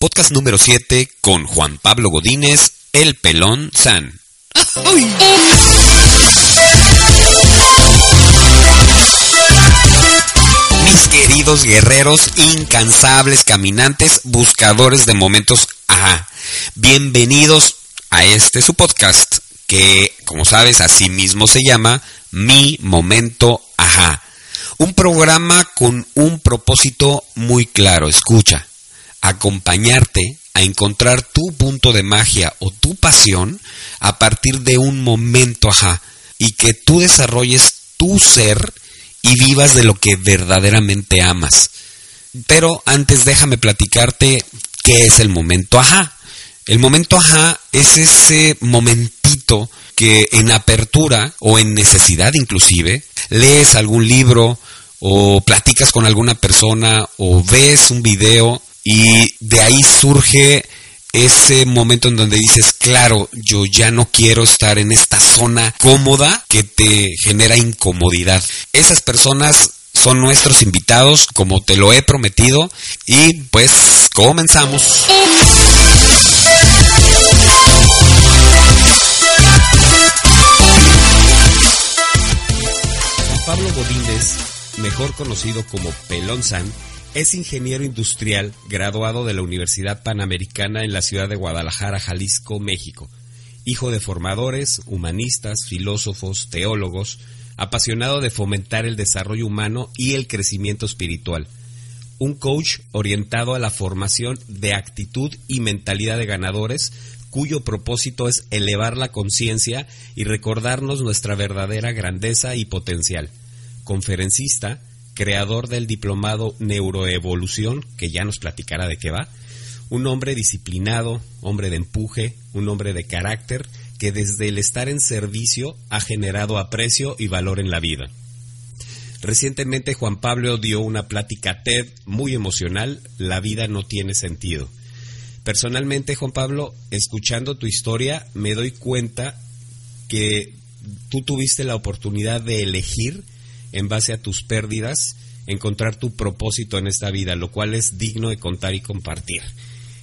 podcast número 7 con Juan Pablo Godínez, el pelón San. Mis queridos guerreros, incansables caminantes, buscadores de momentos, ajá. Bienvenidos a este su podcast, que como sabes, así mismo se llama Mi Momento Ajá. Un programa con un propósito muy claro, escucha, acompañarte a encontrar tu punto de magia o tu pasión a partir de un momento ajá y que tú desarrolles tu ser y vivas de lo que verdaderamente amas. Pero antes déjame platicarte qué es el momento ajá. El momento ajá es ese momentito que en apertura o en necesidad inclusive lees algún libro o platicas con alguna persona o ves un video y de ahí surge ese momento en donde dices, claro, yo ya no quiero estar en esta zona cómoda que te genera incomodidad. Esas personas son nuestros invitados, como te lo he prometido, y pues comenzamos. Pablo Godínez, mejor conocido como Pelón San, es ingeniero industrial graduado de la Universidad Panamericana en la ciudad de Guadalajara, Jalisco, México. Hijo de formadores, humanistas, filósofos, teólogos, apasionado de fomentar el desarrollo humano y el crecimiento espiritual. Un coach orientado a la formación de actitud y mentalidad de ganadores, cuyo propósito es elevar la conciencia y recordarnos nuestra verdadera grandeza y potencial. Conferencista, creador del diplomado Neuroevolución, que ya nos platicará de qué va, un hombre disciplinado, hombre de empuje, un hombre de carácter, que desde el estar en servicio ha generado aprecio y valor en la vida. Recientemente Juan Pablo dio una plática TED muy emocional, La vida no tiene sentido. Personalmente, Juan Pablo, escuchando tu historia, me doy cuenta que tú tuviste la oportunidad de elegir en base a tus pérdidas, encontrar tu propósito en esta vida, lo cual es digno de contar y compartir.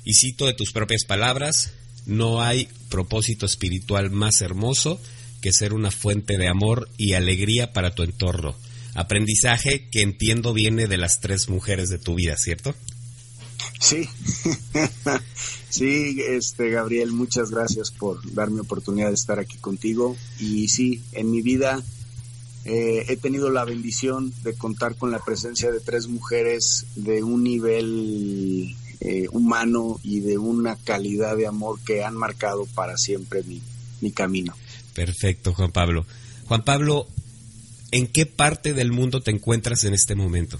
Y cito de tus propias palabras, no hay propósito espiritual más hermoso que ser una fuente de amor y alegría para tu entorno. Aprendizaje que entiendo viene de las tres mujeres de tu vida, ¿cierto? Sí, sí, este Gabriel, muchas gracias por darme oportunidad de estar aquí contigo. Y sí, en mi vida eh, he tenido la bendición de contar con la presencia de tres mujeres de un nivel eh, humano y de una calidad de amor que han marcado para siempre mi, mi camino. Perfecto, Juan Pablo. Juan Pablo, ¿en qué parte del mundo te encuentras en este momento?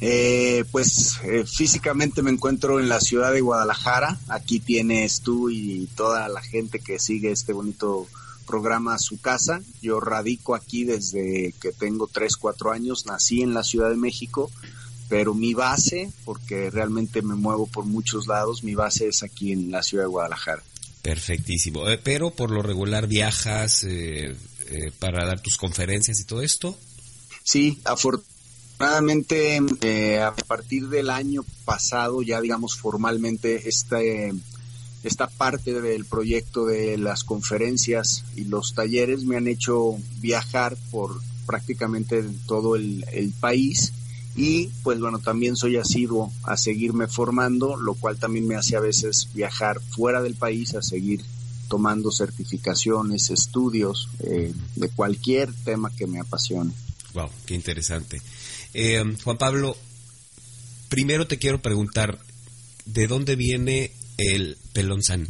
Eh, pues eh, físicamente me encuentro en la ciudad de Guadalajara. Aquí tienes tú y toda la gente que sigue este bonito programa a su casa. Yo radico aquí desde que tengo 3, 4 años. Nací en la Ciudad de México, pero mi base, porque realmente me muevo por muchos lados, mi base es aquí en la ciudad de Guadalajara. Perfectísimo. Eh, pero por lo regular viajas eh, eh, para dar tus conferencias y todo esto. Sí, afortunadamente eh, a partir del año pasado ya digamos formalmente este esta parte del proyecto de las conferencias y los talleres me han hecho viajar por prácticamente todo el, país y pues bueno, también soy asiduo a seguirme formando, lo cual también me hace a veces viajar fuera del país a seguir tomando certificaciones, estudios eh, de cualquier tema que me apasione. Wow, qué interesante. Eh, Juan Pablo, primero te quiero preguntar, ¿de dónde viene el pelonzán?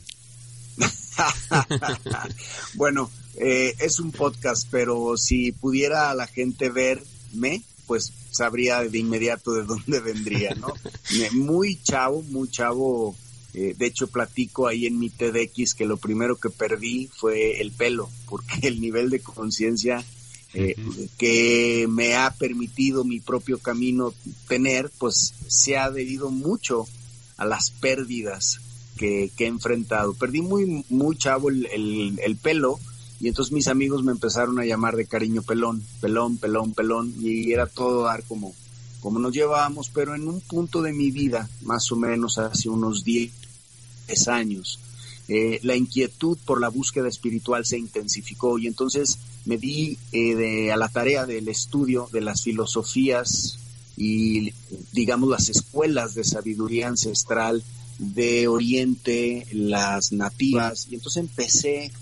bueno, eh, es un podcast, pero si pudiera la gente verme, pues sabría de inmediato de dónde vendría, ¿no? Muy chavo, muy chavo. Eh, de hecho, platico ahí en mi TEDx que lo primero que perdí fue el pelo, porque el nivel de conciencia eh, uh -huh. que me ha permitido mi propio camino tener, pues se ha debido mucho a las pérdidas que, he enfrentado. Perdí muy, muy chavo el, el, el, pelo y entonces mis amigos me empezaron a llamar de cariño pelón, pelón, pelón, pelón y era todo dar como cómo nos llevábamos, pero en un punto de mi vida, más o menos hace unos 10 años, eh, la inquietud por la búsqueda espiritual se intensificó y entonces me di eh, a la tarea del estudio de las filosofías y, digamos, las escuelas de sabiduría ancestral de Oriente, las nativas, y entonces empecé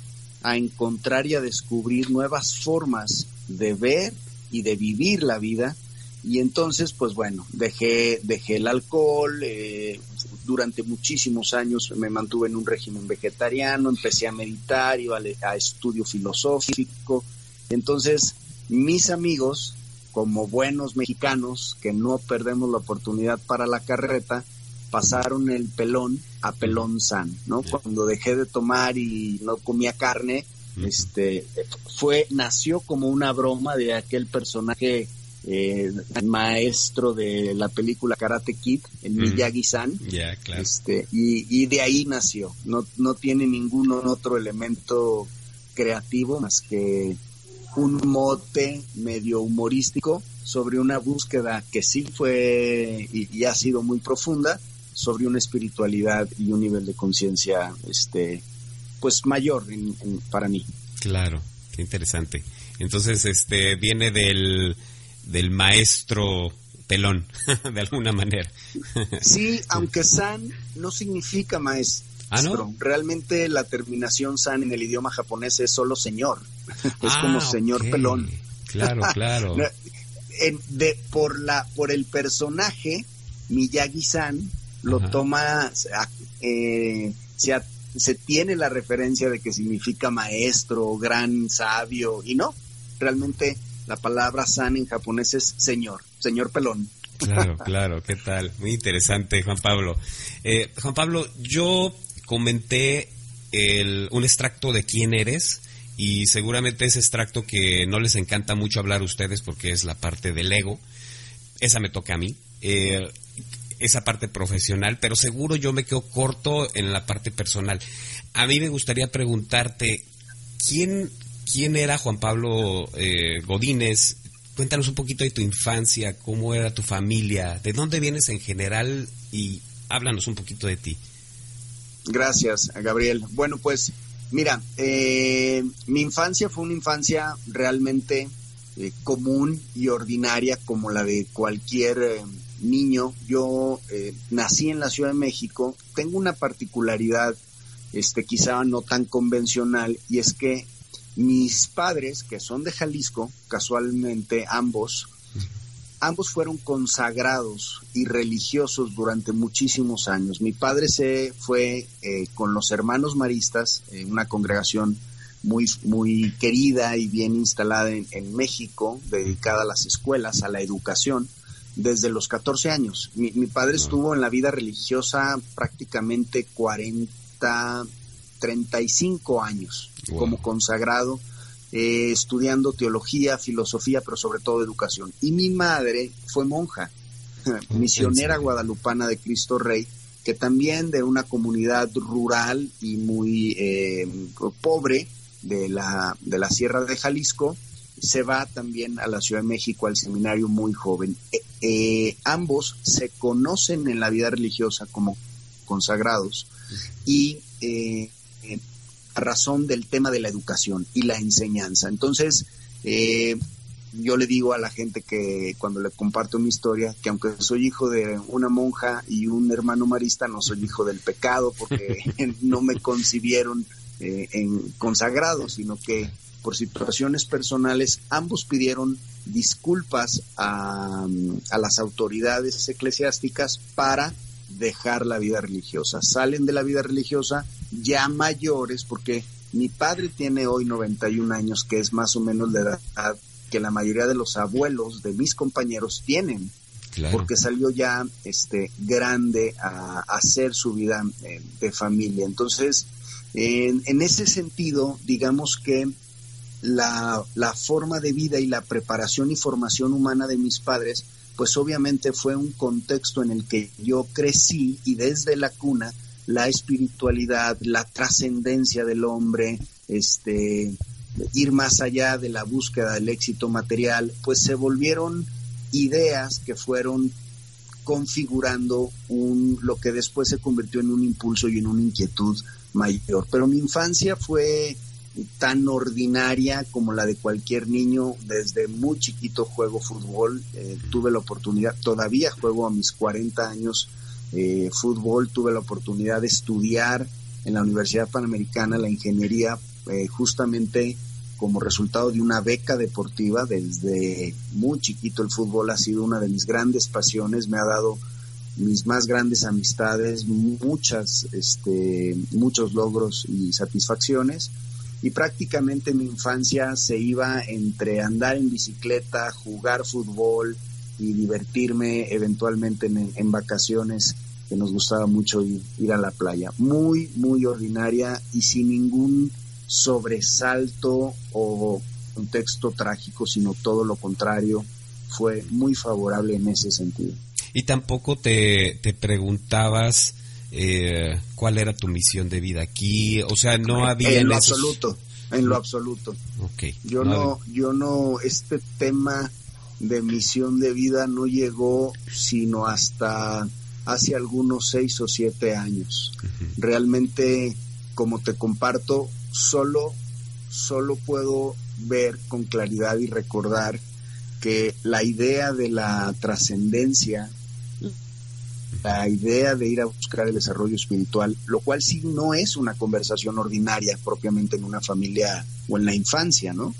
a encontrar y a descubrir nuevas formas de ver y de vivir la vida. Y entonces, pues bueno, dejé, dejé el alcohol, eh, durante muchísimos años me mantuve en un régimen vegetariano, empecé a meditar, iba a estudio filosófico. Entonces, mis amigos, como buenos mexicanos que no perdemos la oportunidad para la carreta, pasaron el pelón a pelón san, ¿no? Cuando dejé de tomar y no comía carne, este, fue, nació como una broma de aquel personaje eh, maestro de la película Karate Kid, el Miyagi-san. este, y, y, de ahí nació. No, no tiene ningún otro elemento creativo más que un mote medio humorístico sobre una búsqueda que sí fue y, ha sido muy profunda sobre una espiritualidad y un nivel de conciencia este pues mayor para mí claro qué interesante entonces este viene del del maestro pelón de alguna manera sí aunque san no significa maestro ¿Ah, no? Realmente la terminación san en el idioma japonés es solo señor. es ah, como señor pelón. Claro, claro. de, por, la, por el personaje, Miyagi-san lo toma, eh, se, se tiene la referencia de que significa maestro, gran sabio, y no, realmente la palabra san en japonés es señor, señor pelón. Claro, claro, ¿qué tal? Muy interesante, Juan Pablo. Eh, Juan Pablo, yo comenté el, un extracto de quién eres y seguramente ese extracto que no les encanta mucho hablar a ustedes porque es la parte del ego, esa me toca a mí, eh, esa parte profesional, pero seguro yo me quedo corto en la parte personal. A mí me gustaría preguntarte, ¿quién, quién era Juan Pablo eh, Godínez? Cuéntanos un poquito de tu infancia, cómo era tu familia, de dónde vienes en general y háblanos un poquito de ti. Gracias, Gabriel. Bueno, pues mira, eh, mi infancia fue una infancia realmente eh, común y ordinaria como la de cualquier eh, niño. Yo nací en la Ciudad de México. Tengo una particularidad, este, quizá no tan convencional, y es que mis padres, que son de Jalisco, casualmente ambos, ambos fueron consagrados y religiosos durante muchísimos años. Mi padre se fue eh, con los hermanos maristas, en una congregación muy, muy querida y bien instalada en, México, dedicada a las escuelas, a la educación, desde los 14 años. Mi, padre estuvo en la vida religiosa prácticamente 40, 35 años como consagrado eh, estudiando teología, filosofía, pero sobre todo educación. Y mi madre fue monja, misionera guadalupana de Cristo Rey, que también de una comunidad rural y muy eh, pobre de la, de la Sierra de Jalisco, se va también a la Ciudad de México al seminario muy joven. Eh, ambos se conocen en la vida religiosa como consagrados y razón del tema de la educación y la enseñanza. Entonces, eh, yo le digo a la gente que cuando le comparto mi historia, que aunque soy hijo de una monja y un hermano marista, no soy hijo del pecado porque no me concibieron eh, en consagrado, sino que por situaciones personales ambos pidieron disculpas a, a las autoridades eclesiásticas para dejar la vida religiosa. Salen de la vida religiosa ya mayores, porque mi padre tiene hoy 91 años, que es más o menos la edad que la mayoría de los abuelos de mis compañeros tienen, porque salió ya este grande a, hacer su vida eh, de familia. Entonces, en, en, ese sentido, digamos que la, la forma de vida y la preparación y formación humana de mis padres pues obviamente fue un contexto en el que yo crecí y desde la cuna la espiritualidad, la trascendencia del hombre, este, ir más allá de la búsqueda del éxito material, pues se volvieron ideas que fueron configurando un, lo que después se convirtió en un impulso y en una inquietud mayor. Pero mi infancia fue tan ordinaria como la de cualquier niño. Desde muy chiquito juego fútbol, eh, tuve la oportunidad, todavía juego a mis 40 años eh, fútbol, tuve la oportunidad de estudiar en la Universidad Panamericana la ingeniería eh, justamente como resultado de una beca deportiva. Desde muy chiquito el fútbol ha sido una de mis grandes pasiones, me ha dado mis más grandes amistades, muchas, este, muchos logros y satisfacciones. Y prácticamente mi infancia se iba entre andar en bicicleta, jugar fútbol y divertirme eventualmente en, vacaciones, que nos gustaba mucho ir a la playa. Muy, muy ordinaria y sin ningún sobresalto o contexto trágico, sino todo lo contrario, fue muy favorable en ese sentido. Y tampoco te, te preguntabas eh, cuál era tu misión de vida aquí, o sea, no había... En lo absoluto, en lo absoluto. Okay. Yo no, yo no, este tema de misión de vida no llegó sino hasta hace algunos seis o siete años. Realmente, como te comparto, solo, solo puedo ver con claridad y recordar que la idea de la trascendencia, la idea de ir a buscar el desarrollo espiritual, lo cual sí no es una conversación ordinaria propiamente en una familia o en la infancia, ¿no?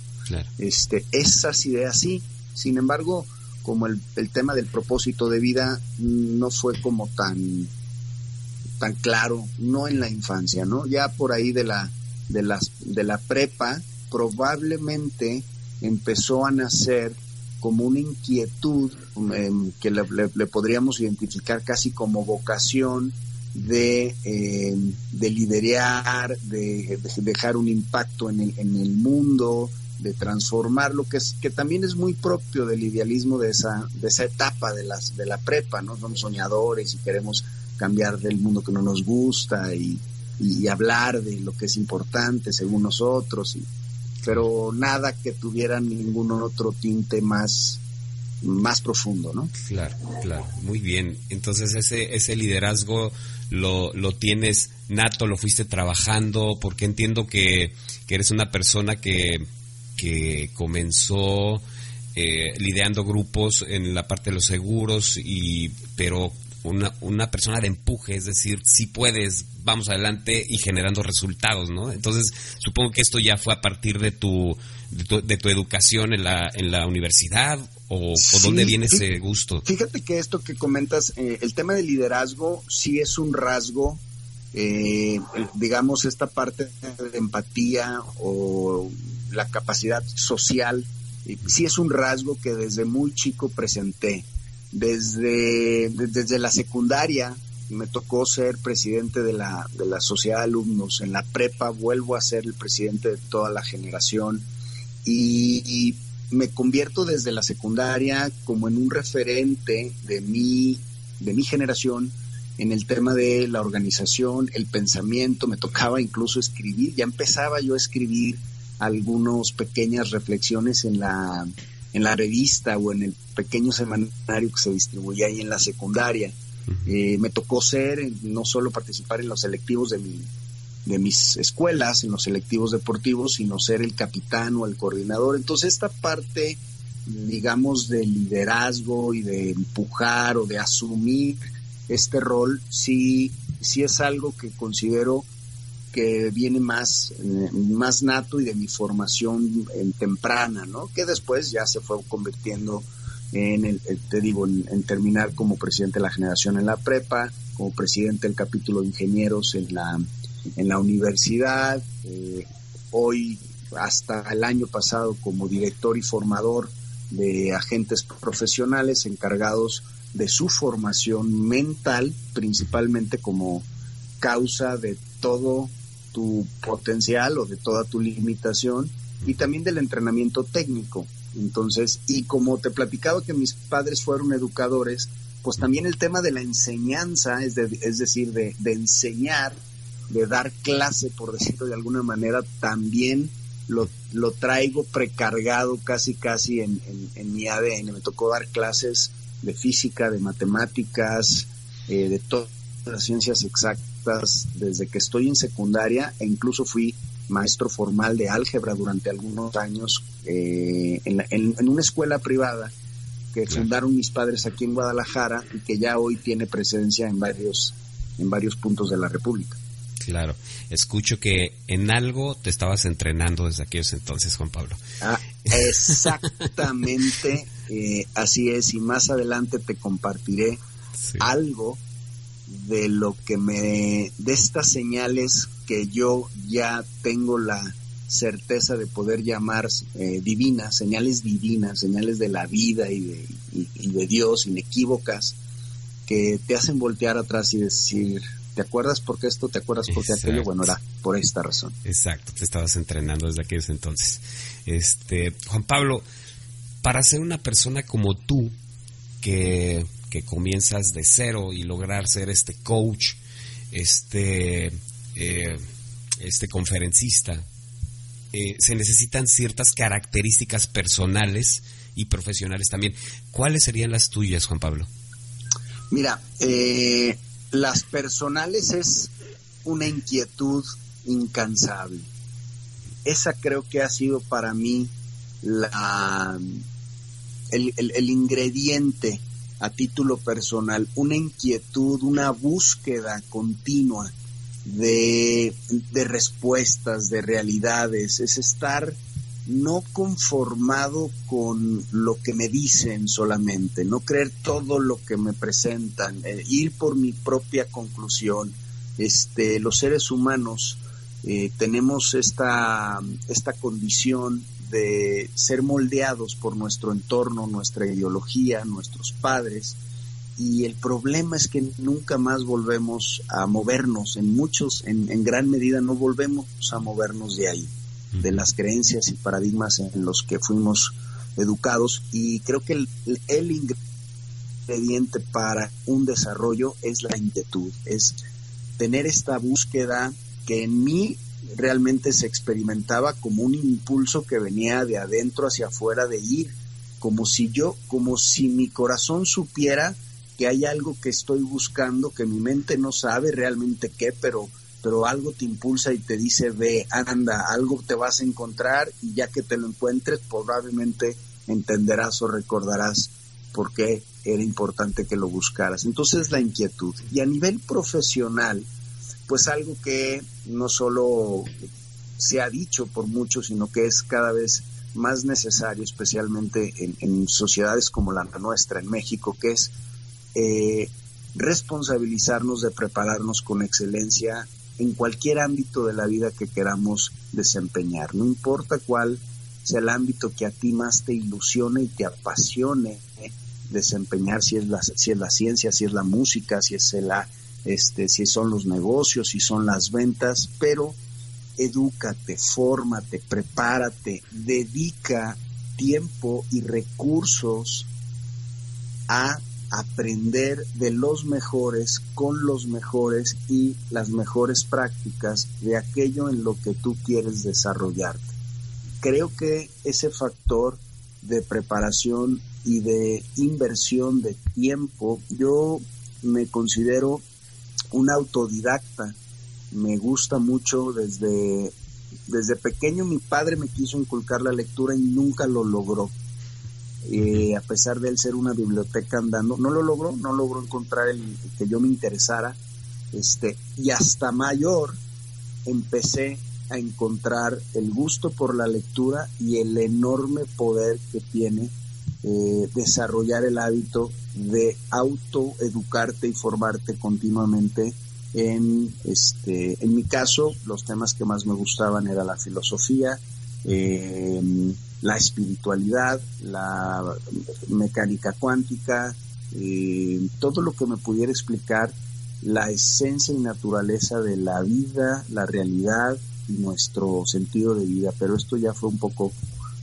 Este, esas ideas sí. Sin embargo, como el, el tema del propósito de vida no fue como tan tan claro, no en la infancia, ¿no? Ya por ahí de la de, las, de la prepa probablemente empezó a nacer como una inquietud em, que le, podríamos identificar casi como vocación de, em, de liderear, de, dejar un impacto en el, en el mundo, de transformar lo que es que también es muy propio del idealismo de esa de esa etapa de las de la prepa no somos soñadores y queremos cambiar del mundo que no nos gusta y, y hablar de lo que es importante según nosotros, y, pero nada que tuviera ningún otro tinte más, más profundo, ¿no? Claro, claro, muy bien. Entonces ese, ese liderazgo lo, lo tienes nato, lo fuiste trabajando, porque entiendo que, que eres una persona que, que comenzó eh, liderando grupos en la parte de los seguros, y, pero una, una persona de empuje, es decir, si puedes, vamos adelante y generando resultados, ¿no? Entonces, supongo que esto ya fue a partir de tu, de tu, educación en la, en la universidad o, dónde viene ese gusto. Fíjate que esto que comentas, eh, el tema del liderazgo sí es un rasgo, eh, digamos, esta parte de empatía o la capacidad social, sí es un rasgo que desde muy chico presenté. Desde, desde la secundaria me tocó ser presidente de la, de la sociedad de alumnos. En la prepa vuelvo a ser el presidente de toda la generación y, me convierto desde la secundaria como en un referente de mi, de mi generación en el tema de la organización, el pensamiento, me tocaba incluso escribir, ya empezaba yo a escribir algunas pequeñas reflexiones en la, en la revista o en el pequeño semanario que se distribuía ahí en la secundaria. Eh, me tocó ser, no solo participar en los selectivos de, mi, de mis escuelas, en los selectivos deportivos, sino ser el capitán o el coordinador. Entonces esta parte, digamos, de liderazgo y de empujar o de asumir este rol, sí, sí es algo que considero que viene más, eh, más nato y de mi formación en temprana, ¿no? Que después ya se fue convirtiendo en el, eh, te digo, en, terminar como presidente de la generación en la prepa, como presidente del capítulo de ingenieros en la, en la universidad, eh, hoy hasta el año pasado como director y formador de agentes profesionales encargados de su formación mental, principalmente como causa de todo tu potencial o de toda tu limitación y también del entrenamiento técnico. Entonces, y como te he platicado que mis padres fueron educadores, pues también el tema de la enseñanza, es, es decir, de, enseñar, de dar clase, por decirlo de alguna manera, también lo, lo traigo precargado casi casi en, en, mi ADN. Me tocó dar clases de física, de matemáticas, eh, de todas las ciencias exactas desde que estoy en secundaria e incluso fui maestro formal de álgebra durante algunos años eh, en, en, una escuela privada que fundaron mis padres aquí en Guadalajara y que ya hoy tiene presencia en varios, en varios puntos de la República. Claro, escucho que en algo te estabas entrenando desde aquellos entonces, Juan Pablo. Ah, exactamente, eh, así es, y más adelante te compartiré algo de lo que me, de estas señales que yo ya tengo la certeza de poder llamar eh, divinas, señales divinas, señales de la vida y de, de Dios, inequívocas, que te hacen voltear atrás y decir, ¿te acuerdas por qué esto? ¿Te acuerdas por qué aquello? Bueno, era por esta razón. Exacto, te estabas entrenando desde aquellos entonces. Este, Juan Pablo, para ser una persona como tú, que, que comienzas de cero y lograr ser este coach, este, eh, este conferencista, eh, se necesitan ciertas características personales y profesionales también. ¿Cuáles serían las tuyas, Juan Pablo? Mira, eh, las personales es una inquietud incansable. Esa creo que ha sido para mí la, el, el ingrediente a título personal, una inquietud, una búsqueda continua de, respuestas, de realidades, es estar no conformado con lo que me dicen solamente, no creer todo lo que me presentan, eh, ir por mi propia conclusión. Este, los seres humanos eh, tenemos esta, esta condición de ser moldeados por nuestro entorno, nuestra ideología, nuestros padres, y el problema es que nunca más volvemos a movernos, en muchos, en, gran medida no volvemos a movernos de ahí, de las creencias y paradigmas en los que fuimos educados. Y creo que el, el ingrediente para un desarrollo es la inquietud, es tener esta búsqueda que en mí realmente se experimentaba como un impulso que venía de adentro hacia afuera de ir, como si yo, como si mi corazón supiera que hay algo que estoy buscando, que mi mente no sabe realmente qué, pero, pero algo te impulsa y te dice, ve, anda, algo te vas a encontrar y ya que te lo encuentres, probablemente entenderás o recordarás por qué era importante que lo buscaras. Entonces la inquietud. Y a nivel profesional, pues algo que no solo se ha dicho por muchos, sino que es cada vez más necesario, especialmente en, sociedades como la nuestra, en México, que es eh, responsabilizarnos de prepararnos con excelencia en cualquier ámbito de la vida que queramos desempeñar. No importa cuál sea el ámbito que a ti más te ilusione y te apasione eh, desempeñar, si es, la, si es la ciencia, si es la música, si es la, este, si son los negocios, si son las ventas, pero edúcate, fórmate, prepárate, dedica tiempo y recursos a aprender de los mejores, con los mejores y las mejores prácticas de aquello en lo que tú quieres desarrollarte. Creo que ese factor de preparación y de inversión de tiempo, yo me considero un autodidacta. Me gusta mucho desde, desde pequeño mi padre me quiso inculcar la lectura y nunca lo logró eh, a pesar de él ser una biblioteca andando, no lo logró, no logró encontrar el, que yo me interesara, este, y hasta mayor empecé a encontrar el gusto por la lectura y el enorme poder que tiene eh, desarrollar el hábito de autoeducarte y formarte continuamente en este en mi caso los temas que más me gustaban era la filosofía eh, la espiritualidad, la mecánica cuántica, eh, todo lo que me pudiera explicar la esencia y naturaleza de la vida, la realidad y nuestro sentido de vida. Pero esto ya fue un poco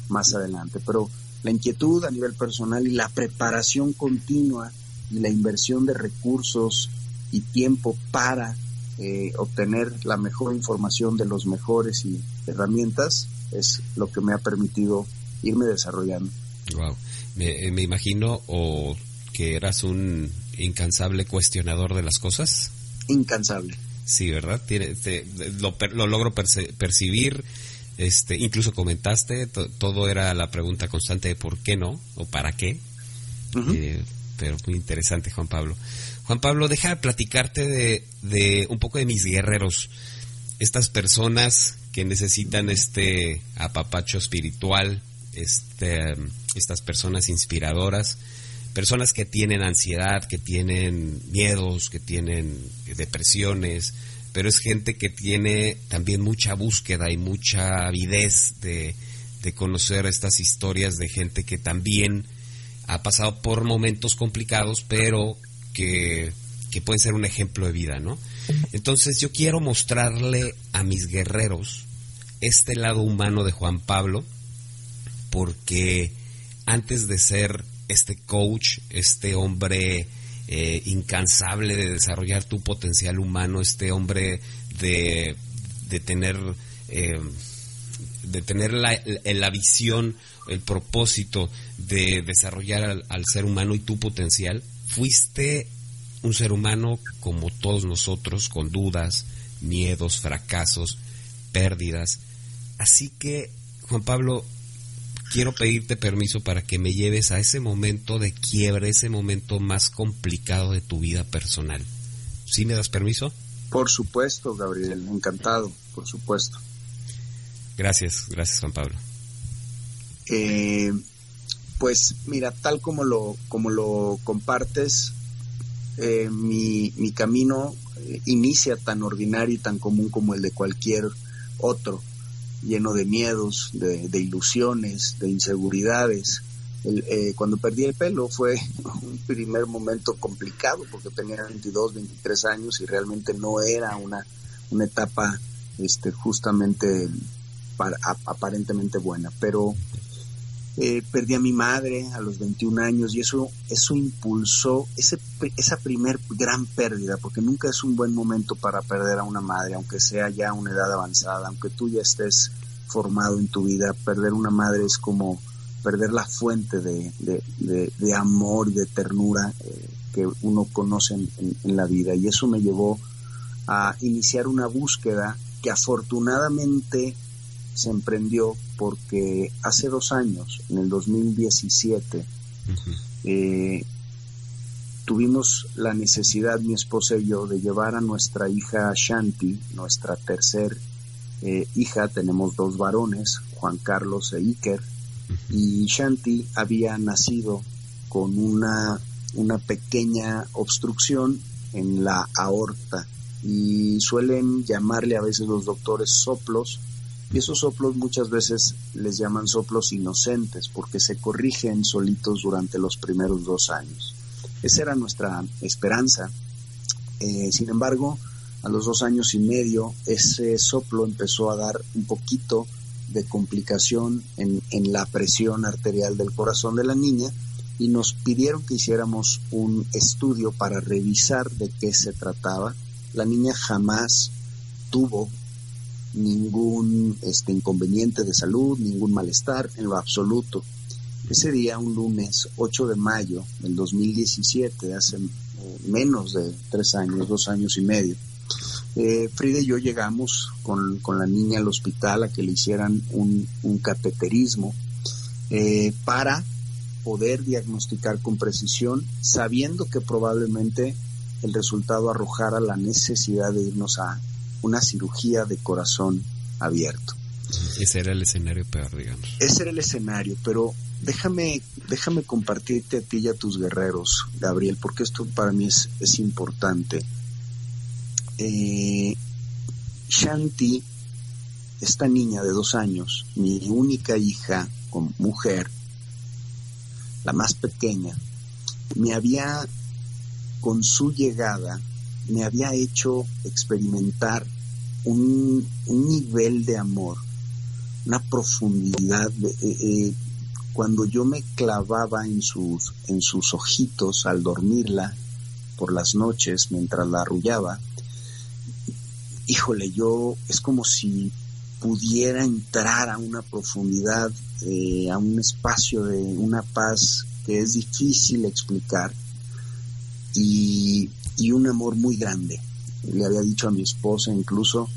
más adelante. Pero la inquietud a nivel personal y la preparación continua y la inversión de recursos y tiempo para eh, obtener la mejor información de los mejores y herramientas es lo que me ha permitido irme desarrollando. Wow. Me, me imagino o que eras un incansable cuestionador de las cosas. Incansable. Sí, ¿verdad? Tiene, lo, lo, logro percibir. Este, incluso comentaste, todo era la pregunta constante de por qué no o para qué. Eh, pero muy interesante, Juan Pablo. Juan Pablo, deja platicarte de, de un poco de mis guerreros. Estas personas que necesitan este apapacho espiritual, este, estas personas inspiradoras personas que tienen ansiedad, que tienen miedos, que tienen depresiones, pero es gente que tiene también mucha búsqueda y mucha avidez de, conocer estas historias de gente que también ha pasado por momentos complicados, pero que, que pueden ser un ejemplo de vida, ¿no? Entonces yo quiero mostrarle a mis guerreros este lado humano de Juan Pablo, porque antes de ser este coach, este hombre eh, incansable de desarrollar tu potencial humano, este hombre de, de tener, eh, de tener la, la, visión, el propósito de desarrollar al ser humano y tu potencial, fuiste un ser humano como todos nosotros, con dudas, miedos, fracasos, pérdidas. Así que, Juan Pablo, quiero pedirte permiso para que me lleves a ese momento de quiebre, ese momento más complicado de tu vida personal. ¿Sí me das permiso? Por supuesto, Gabriel, encantado, por supuesto. Gracias, gracias Juan Pablo. Eh, pues mira, tal como lo, como lo compartes, eh, mi, mi, camino eh, inicia tan ordinario y tan común como el de cualquier otro lleno de miedos, de, ilusiones, de inseguridades. Eh, cuando perdí el pelo fue un primer momento complicado porque tenía 22, 23 años y realmente no era una, una etapa este, justamente aparentemente buena. Pero eh, perdí a mi madre a los 21 años y eso, eso impulsó ese, esa primer gran pérdida, porque nunca es un buen momento para perder a una madre, aunque sea ya una edad avanzada, aunque tú ya estés formado en tu vida, perder una madre es como perder la fuente de, de, amor y de ternura eh, que uno conoce en la vida. Y eso me llevó a iniciar una búsqueda que afortunadamente se emprendió porque hace dos años, en el 2017, eh, tuvimos la necesidad, mi esposa y yo, de llevar a nuestra hija Shanti, nuestra tercer eh, hija, tenemos dos varones, Juan Carlos e Iker, y Shanti había nacido con una, una pequeña obstrucción en la aorta. Y suelen llamarle a veces los doctores soplos y esos soplos muchas veces les llaman soplos inocentes porque se corrigen solitos durante los primeros dos años. Esa era nuestra esperanza. Eh, sin embargo, a los dos años y medio, ese soplo empezó a dar un poquito de complicación en, en la presión arterial del corazón de la niña y nos pidieron que hiciéramos un estudio para revisar de qué se trataba. La niña jamás tuvo ningún este, inconveniente de salud, ningún malestar en lo absoluto. Ese día, un lunes 8 de mayo del 2017, hace eh, menos de tres años, dos años y medio, eh, Frida y yo llegamos con, la niña al hospital a que le hicieran un, cateterismo eh, para poder diagnosticar con precisión, sabiendo que probablemente el resultado arrojara la necesidad de irnos a una cirugía de corazón abierto. Ese era el escenario peor, digamos. Ese era el escenario, pero déjame, déjame compartirte a ti y a tus guerreros, Gabriel, porque esto para mí es, es importante. Eh, Shanti, esta niña de dos años, mi única hija con mujer, la más pequeña, me había, con su llegada, me había hecho experimentar un, nivel de amor, una profundidad. De, eh, eh, cuando yo me clavaba en sus, en sus ojitos al dormirla por las noches mientras la arrullaba, híjole, yo es como si pudiera entrar a una profundidad, eh, a un espacio de una paz que es difícil explicar y, y un amor muy grande. Le había dicho a mi esposa incluso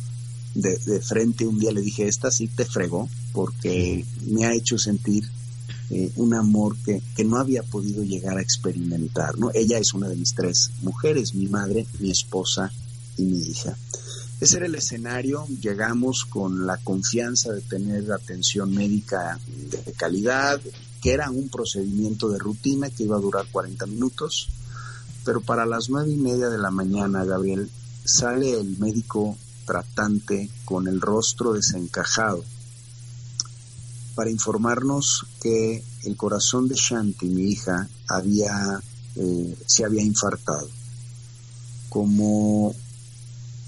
de, de, frente un día le dije, esta sí te fregó porque me ha hecho sentir eh, un amor que, que, no había podido llegar a experimentar. ¿no? Ella es una de mis tres mujeres, mi madre, mi esposa y mi hija. Ese era el escenario, llegamos con la confianza de tener atención médica de calidad, que era un procedimiento de rutina que iba a durar 40 minutos, pero para las nueve y media de la mañana, Gabriel, sale el médico tratante con el rostro desencajado para informarnos que el corazón de Shanti, mi hija, había, eh, se había infartado. Como,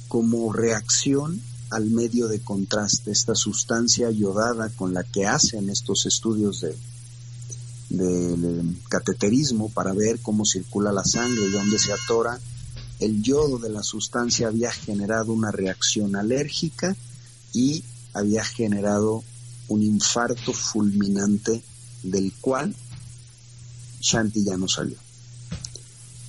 como reacción al medio de contraste, esta sustancia yodada con la que hacen estos estudios de, de, cateterismo para ver cómo circula la sangre y dónde se atora, el yodo de la sustancia había generado una reacción alérgica y había generado un infarto fulminante del cual Shanti ya no salió.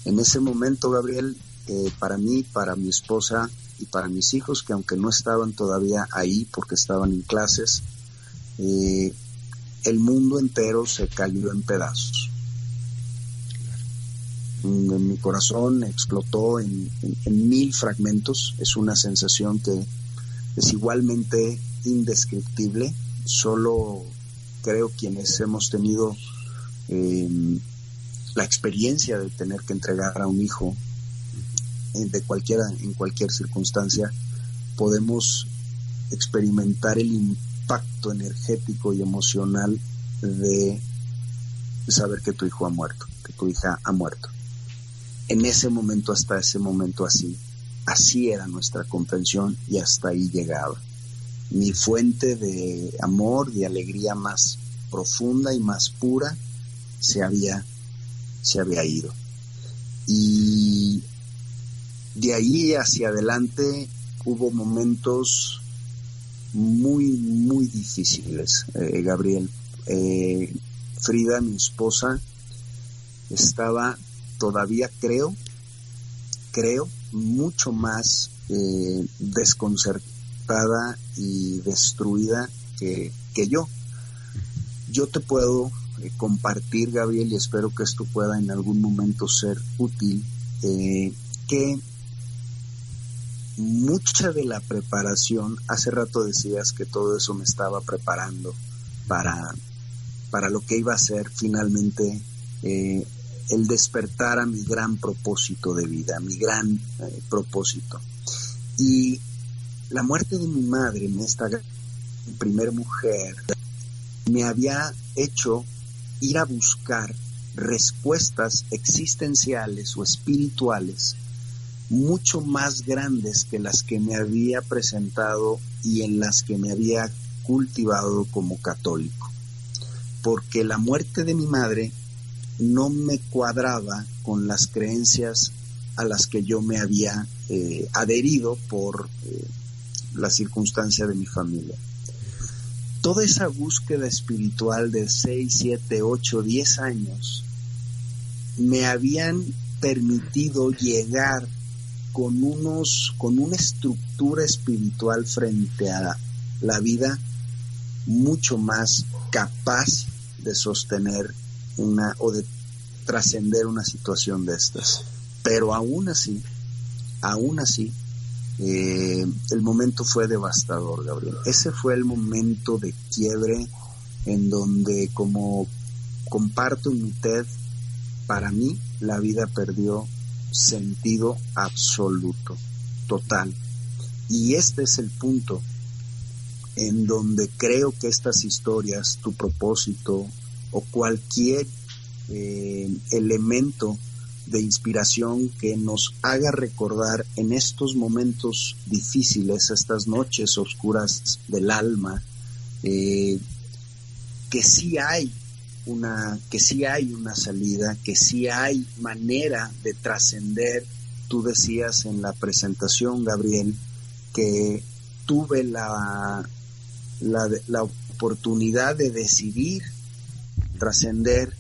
En ese momento, Gabriel, eh, para mí, para mi esposa y para mis hijos, que aunque no estaban todavía ahí porque estaban en clases, eh, el mundo entero se cayó en pedazos. Mi corazón explotó en, mil fragmentos. Es una sensación que es igualmente indescriptible. Solo creo quienes hemos tenido em, la experiencia de tener que entregar a un hijo de cualquiera, en cualquier circunstancia, podemos experimentar el impacto energético y emocional de saber que tu hijo ha muerto, que tu hija ha muerto. En ese momento, hasta ese momento así, así era nuestra comprensión y hasta ahí llegaba. Mi fuente de amor, de alegría más profunda y más pura se había, se había ido. Y de ahí hacia adelante hubo momentos muy, muy difíciles, eh, Gabriel. Eh, Frida, mi esposa, estaba todavía, creo, creo, mucho más eh, desconcertada y destruida que, que, yo. Yo te puedo eh, compartir, Gabriel, y espero que esto pueda en algún momento ser útil, eh, que mucha de la preparación, hace rato decías que todo eso me estaba preparando para, para lo que iba a ser finalmente el despertar a mi gran propósito de vida, mi gran eh, propósito. Y la muerte de mi madre, esta primer mujer, me había hecho ir a buscar respuestas existenciales o espirituales mucho más grandes que las que me había presentado y en las que me había cultivado como católico. Porque la muerte de mi madre no me cuadraba con las creencias a las que yo me había eh, adherido por eh, la circunstancia de mi familia. Toda esa búsqueda espiritual de 6, 7, 8, 10 años me habían permitido llegar con unos, con una estructura espiritual frente a la vida mucho más capaz de sostener una o de trascender una situación de estas. Pero aún así, aún así, eh, el momento fue devastador, Gabriel. Ese fue el momento de quiebre en donde, como comparto en mi TED, para mí la vida perdió sentido absoluto, total. Y este es el punto en donde creo que estas historias, tu propósito o cualquier eh, elemento de inspiración que nos haga recordar en estos momentos difíciles, estas noches oscuras del alma, eh, que sí hay una, que sí hay una salida, que sí hay manera de trascender. Tú decías en la presentación, Gabriel, que tuve la, la, la oportunidad de decidir trascender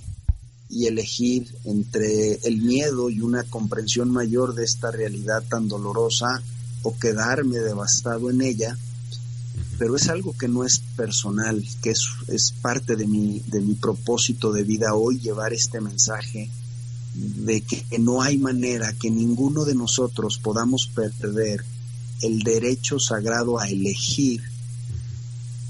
y elegir entre el miedo y una comprensión mayor de esta realidad tan dolorosa o quedarme devastado en ella, pero es algo que no es personal, que es, es parte de mi, de mi propósito de vida hoy, llevar este mensaje de que no hay manera que ninguno de nosotros podamos perder el derecho sagrado a elegir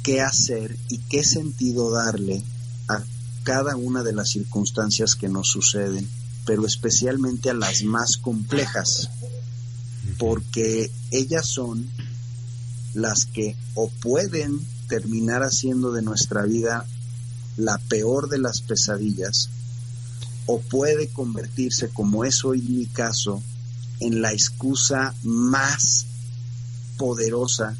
qué hacer y qué sentido darle a cada una de las circunstancias que nos suceden, pero especialmente a las más complejas, porque ellas son las que o pueden terminar haciendo de nuestra vida la peor de las pesadillas, o puede convertirse, como es hoy mi caso, en la excusa más poderosa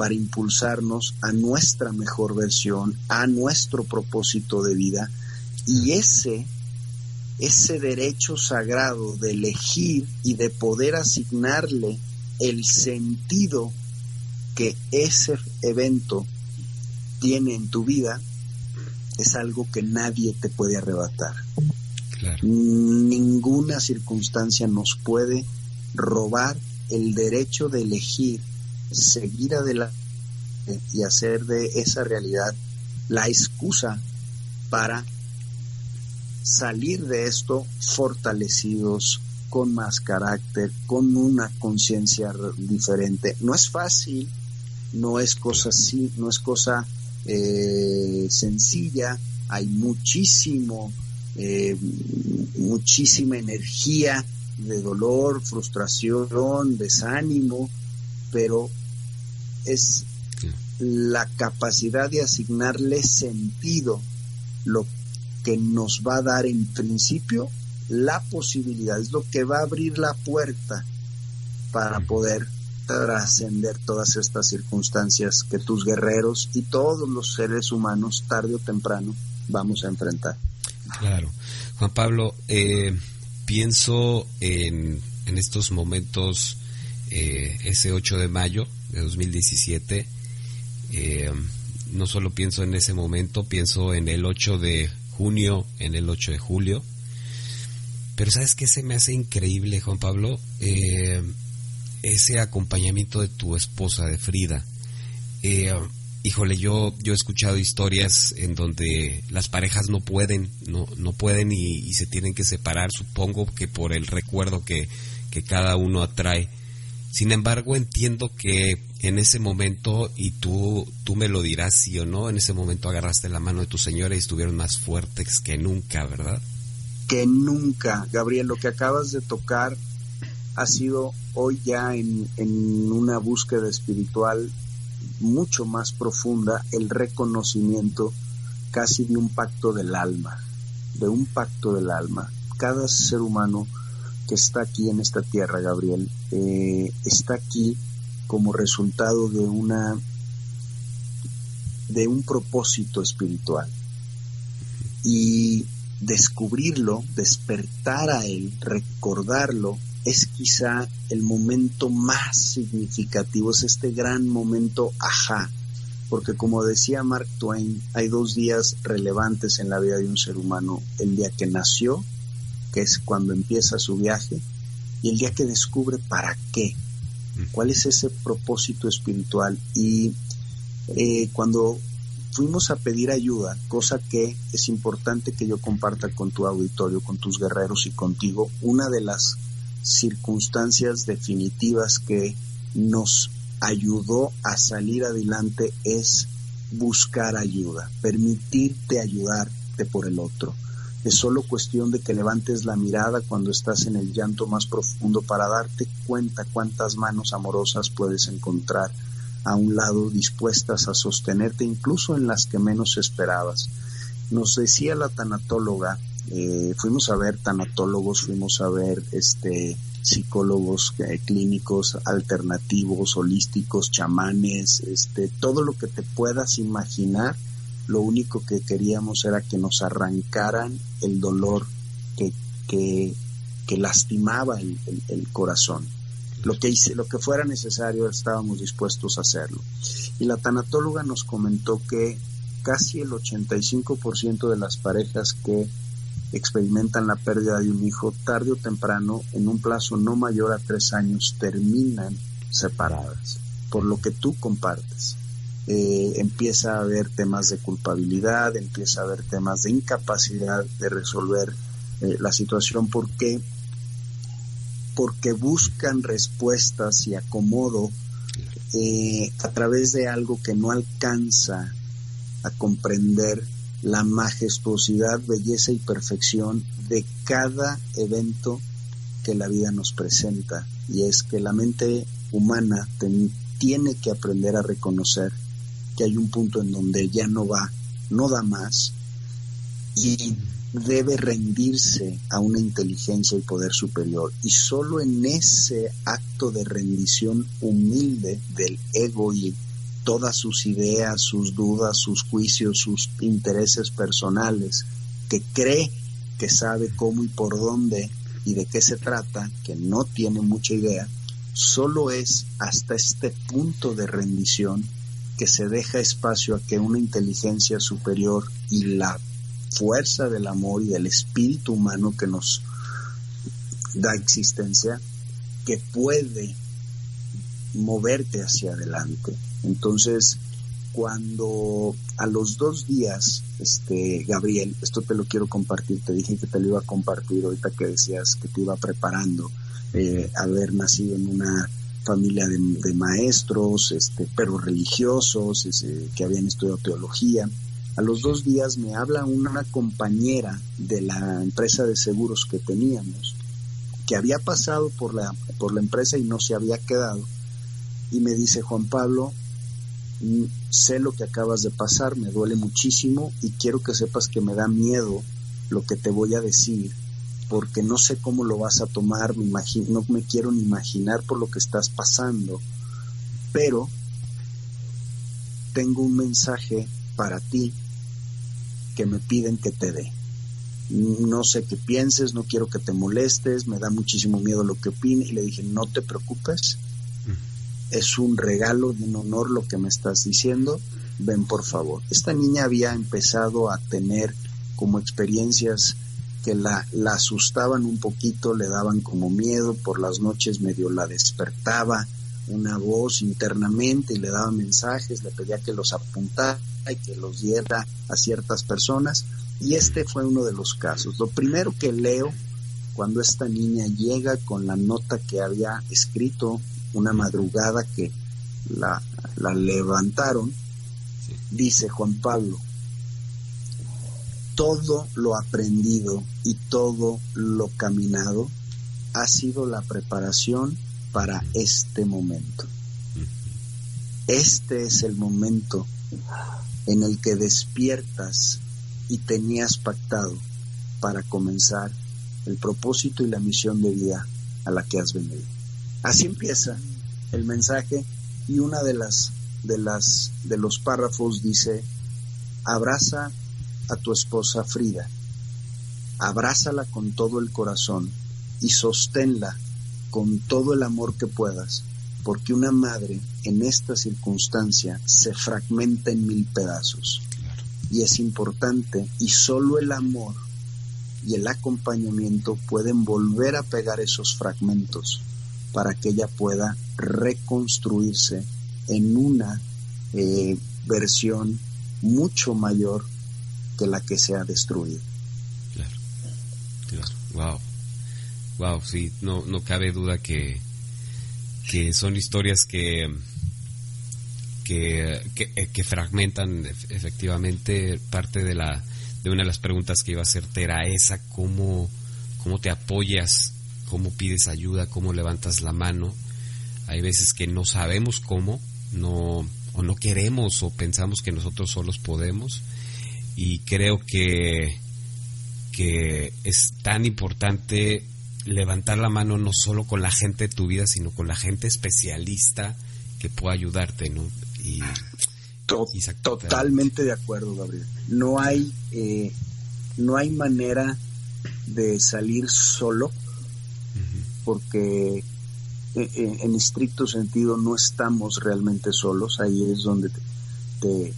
para impulsarnos a nuestra mejor versión, a nuestro propósito de vida. Y ese, ese derecho sagrado de elegir y de poder asignarle el sentido que ese evento tiene en tu vida, es algo que nadie te puede arrebatar. Ninguna circunstancia nos puede robar el derecho de elegir, seguir adelante y hacer de esa realidad la excusa para salir de esto fortalecidos, con más carácter, con una conciencia diferente. No es fácil, no es cosa así, no es cosa eh, sencilla, hay muchísimo eh, muchísima energía de dolor, frustración, desánimo, pero es la capacidad de asignarle sentido, lo que nos va a dar en principio la posibilidad, es lo que va a abrir la puerta para poder trascender todas estas circunstancias que tus guerreros y todos los seres humanos tarde o temprano vamos a enfrentar. Claro. Juan Pablo, eh, pienso en, en, estos momentos, eh, ese 8 de mayo de 2017, eh, no solo pienso en ese momento, pienso en el 8 de junio, en el 8 de julio, pero ¿sabes qué se me hace increíble, Juan Pablo? ese acompañamiento de tu esposa, de Frida. Eh, híjole, yo, yo he escuchado historias en donde las parejas no pueden, no, no pueden y, se tienen que separar, supongo que por el recuerdo que, que cada uno atrae. Sin embargo, entiendo que en ese momento, y tú, tú me lo dirás sí o no, en ese momento agarraste la mano de tu señora y estuvieron más fuertes que nunca, ¿verdad? Que nunca, Gabriel, lo que acabas de tocar ha sido hoy ya en, en una búsqueda espiritual mucho más profunda el reconocimiento casi de un pacto del alma, de un pacto del alma. Cada ser humano que está aquí en esta tierra, Gabriel, eh, está aquí como resultado de una de un propósito espiritual. Y descubrirlo, despertar a él, recordarlo, es quizá el momento más significativo, es este gran momento ajá, porque como decía Mark Twain, hay dos días relevantes en la vida de un ser humano, el día que nació, que es cuando empieza su viaje, y el día que descubre para qué, cuál es ese propósito espiritual. Y eh, cuando fuimos a pedir ayuda, cosa que es importante que yo comparta con tu auditorio, con tus guerreros y contigo, una de las circunstancias definitivas que nos ayudó a salir adelante es buscar ayuda, permitirte ayudarte por el otro. Es solo cuestión de que levantes la mirada cuando estás en el llanto más profundo para darte cuenta cuántas manos amorosas puedes encontrar a un lado dispuestas a sostenerte incluso en las que menos esperabas. Nos decía la tanatóloga eh, fuimos a ver tanatólogos, fuimos a ver este psicólogos eh, clínicos alternativos, holísticos, chamanes, este, todo lo que te puedas imaginar. Lo único que queríamos era que nos arrancaran el dolor que, que, lastimaba el, corazón. lo que hice, lo que fuera necesario estábamos dispuestos a hacerlo. Y la tanatóloga nos comentó que casi el 85% de las parejas que experimentan la pérdida de un hijo tarde o temprano, en un plazo no mayor a tres años, terminan separadas, por lo que tú compartes. Eh, empieza a haber temas de culpabilidad, empieza a haber temas de incapacidad de resolver eh, la situación. ¿Por qué? Porque buscan respuestas y acomodo eh, a través de algo que no alcanza a comprender la majestuosidad, belleza y perfección de cada evento que la vida nos presenta. Y es que la mente humana tiene que aprender a reconocer que hay un punto en donde ya no va, no da más y debe rendirse a una inteligencia y poder superior. Y solo en ese acto de rendición humilde del ego y todas sus ideas, sus dudas, sus juicios, sus intereses personales, que cree que sabe cómo y por dónde y de qué se trata, que no tiene mucha idea, solo es hasta este punto de rendición que se deja espacio a que una inteligencia superior y la fuerza del amor y del espíritu humano que nos da existencia, que puede moverte hacia adelante. Entonces, cuando a los dos días, este, Gabriel, esto te lo quiero compartir, te dije que te lo iba a compartir ahorita que decías que te iba preparando, eh, haber nacido en una familia de, maestros, este, pero religiosos, que habían estudiado teología. A los dos días me habla una compañera de la empresa de seguros que teníamos, que había pasado por la, por la empresa y no se había quedado, y me dice, Juan Pablo, mm, sé lo que acabas de pasar, me duele muchísimo y quiero que sepas que me da miedo lo que te voy a decir porque no sé cómo lo vas a tomar, me imagino, no me quiero ni imaginar por lo que estás pasando, pero tengo un mensaje para ti que me piden que te dé. No sé qué pienses, no quiero que te molestes, me da muchísimo miedo lo que opine y le dije, no te preocupes, es un regalo de un honor lo que me estás diciendo, ven por favor. Esta niña había empezado a tener como experiencias que la, la asustaban un poquito, le daban como miedo, por las noches medio la despertaba una voz internamente y le daba mensajes, le pedía que los apuntara y que los diera a ciertas personas. Y este fue uno de los casos. Lo primero que leo cuando esta niña llega con la nota que había escrito una madrugada que la, la levantaron, dice Juan Pablo, todo lo aprendido y todo lo caminado ha sido la preparación para este momento. Este es el momento en el que despiertas y tenías pactado para comenzar el propósito y la misión de vida a la que has venido. Así empieza el mensaje y una de las de las de los párrafos dice abraza a tu esposa Frida. Abrázala con todo el corazón y sosténla con todo el amor que puedas, porque una madre en esta circunstancia se fragmenta en mil pedazos. Y es importante, y solo el amor y el acompañamiento pueden volver a pegar esos fragmentos para que ella pueda reconstruirse en una eh, versión mucho mayor la que se ha destruido. Wow, wow, sí, no, no cabe duda que, que son historias que, que, que, fragmentan efectivamente parte de la de una de las preguntas que iba a hacerte era esa cómo, cómo te apoyas cómo pides ayuda cómo levantas la mano hay veces que no sabemos cómo no o no queremos o pensamos que nosotros solos podemos y creo que, que es tan importante levantar la mano no solo con la gente de tu vida, sino con la gente especialista que pueda ayudarte, ¿no? Y, totalmente de acuerdo, Gabriel. No hay, eh, no hay manera de salir solo, porque eh, eh, en estricto sentido no estamos realmente solos, ahí es donde te,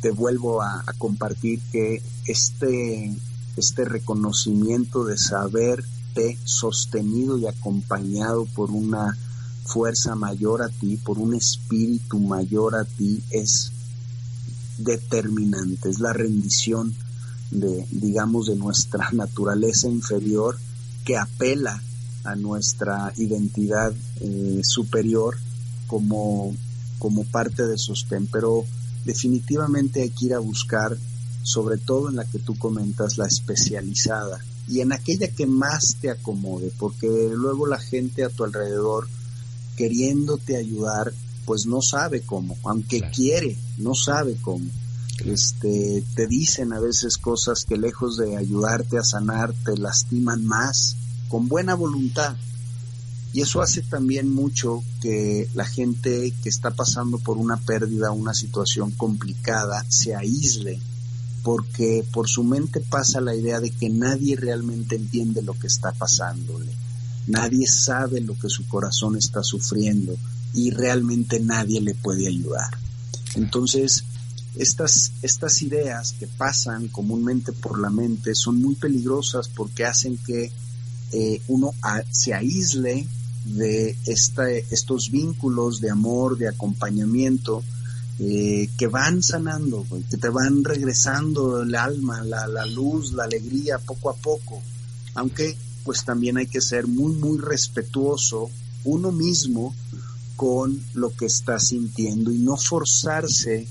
te, vuelvo a, a, compartir que este, este reconocimiento de saberte sostenido y acompañado por una fuerza mayor a ti, por un espíritu mayor a ti, es determinante, es la rendición de, digamos, de nuestra naturaleza inferior que apela a nuestra identidad eh, superior como, como parte de sostén. Pero definitivamente hay que ir a buscar, sobre todo en la que tú comentas, la especializada y en aquella que más te acomode, porque luego la gente a tu alrededor, queriéndote ayudar, pues no sabe cómo, aunque quiere, no sabe cómo. Este, te dicen a veces cosas que lejos de ayudarte a sanar, te lastiman más, con buena voluntad. Y eso hace también mucho que la gente que está pasando por una pérdida, una situación complicada, se aísle, porque por su mente pasa la idea de que nadie realmente entiende lo que está pasándole. Nadie sabe lo que su corazón está sufriendo y realmente nadie le puede ayudar. Entonces, estas, estas ideas que pasan comúnmente por la mente son muy peligrosas porque hacen que eh, uno se aísle de estos vínculos de amor, de acompañamiento, eh, que van sanando, que te van regresando el alma, la, la luz, la alegría poco a poco. Aunque pues también hay que ser muy, muy respetuoso uno mismo con lo que está sintiendo y no forzarse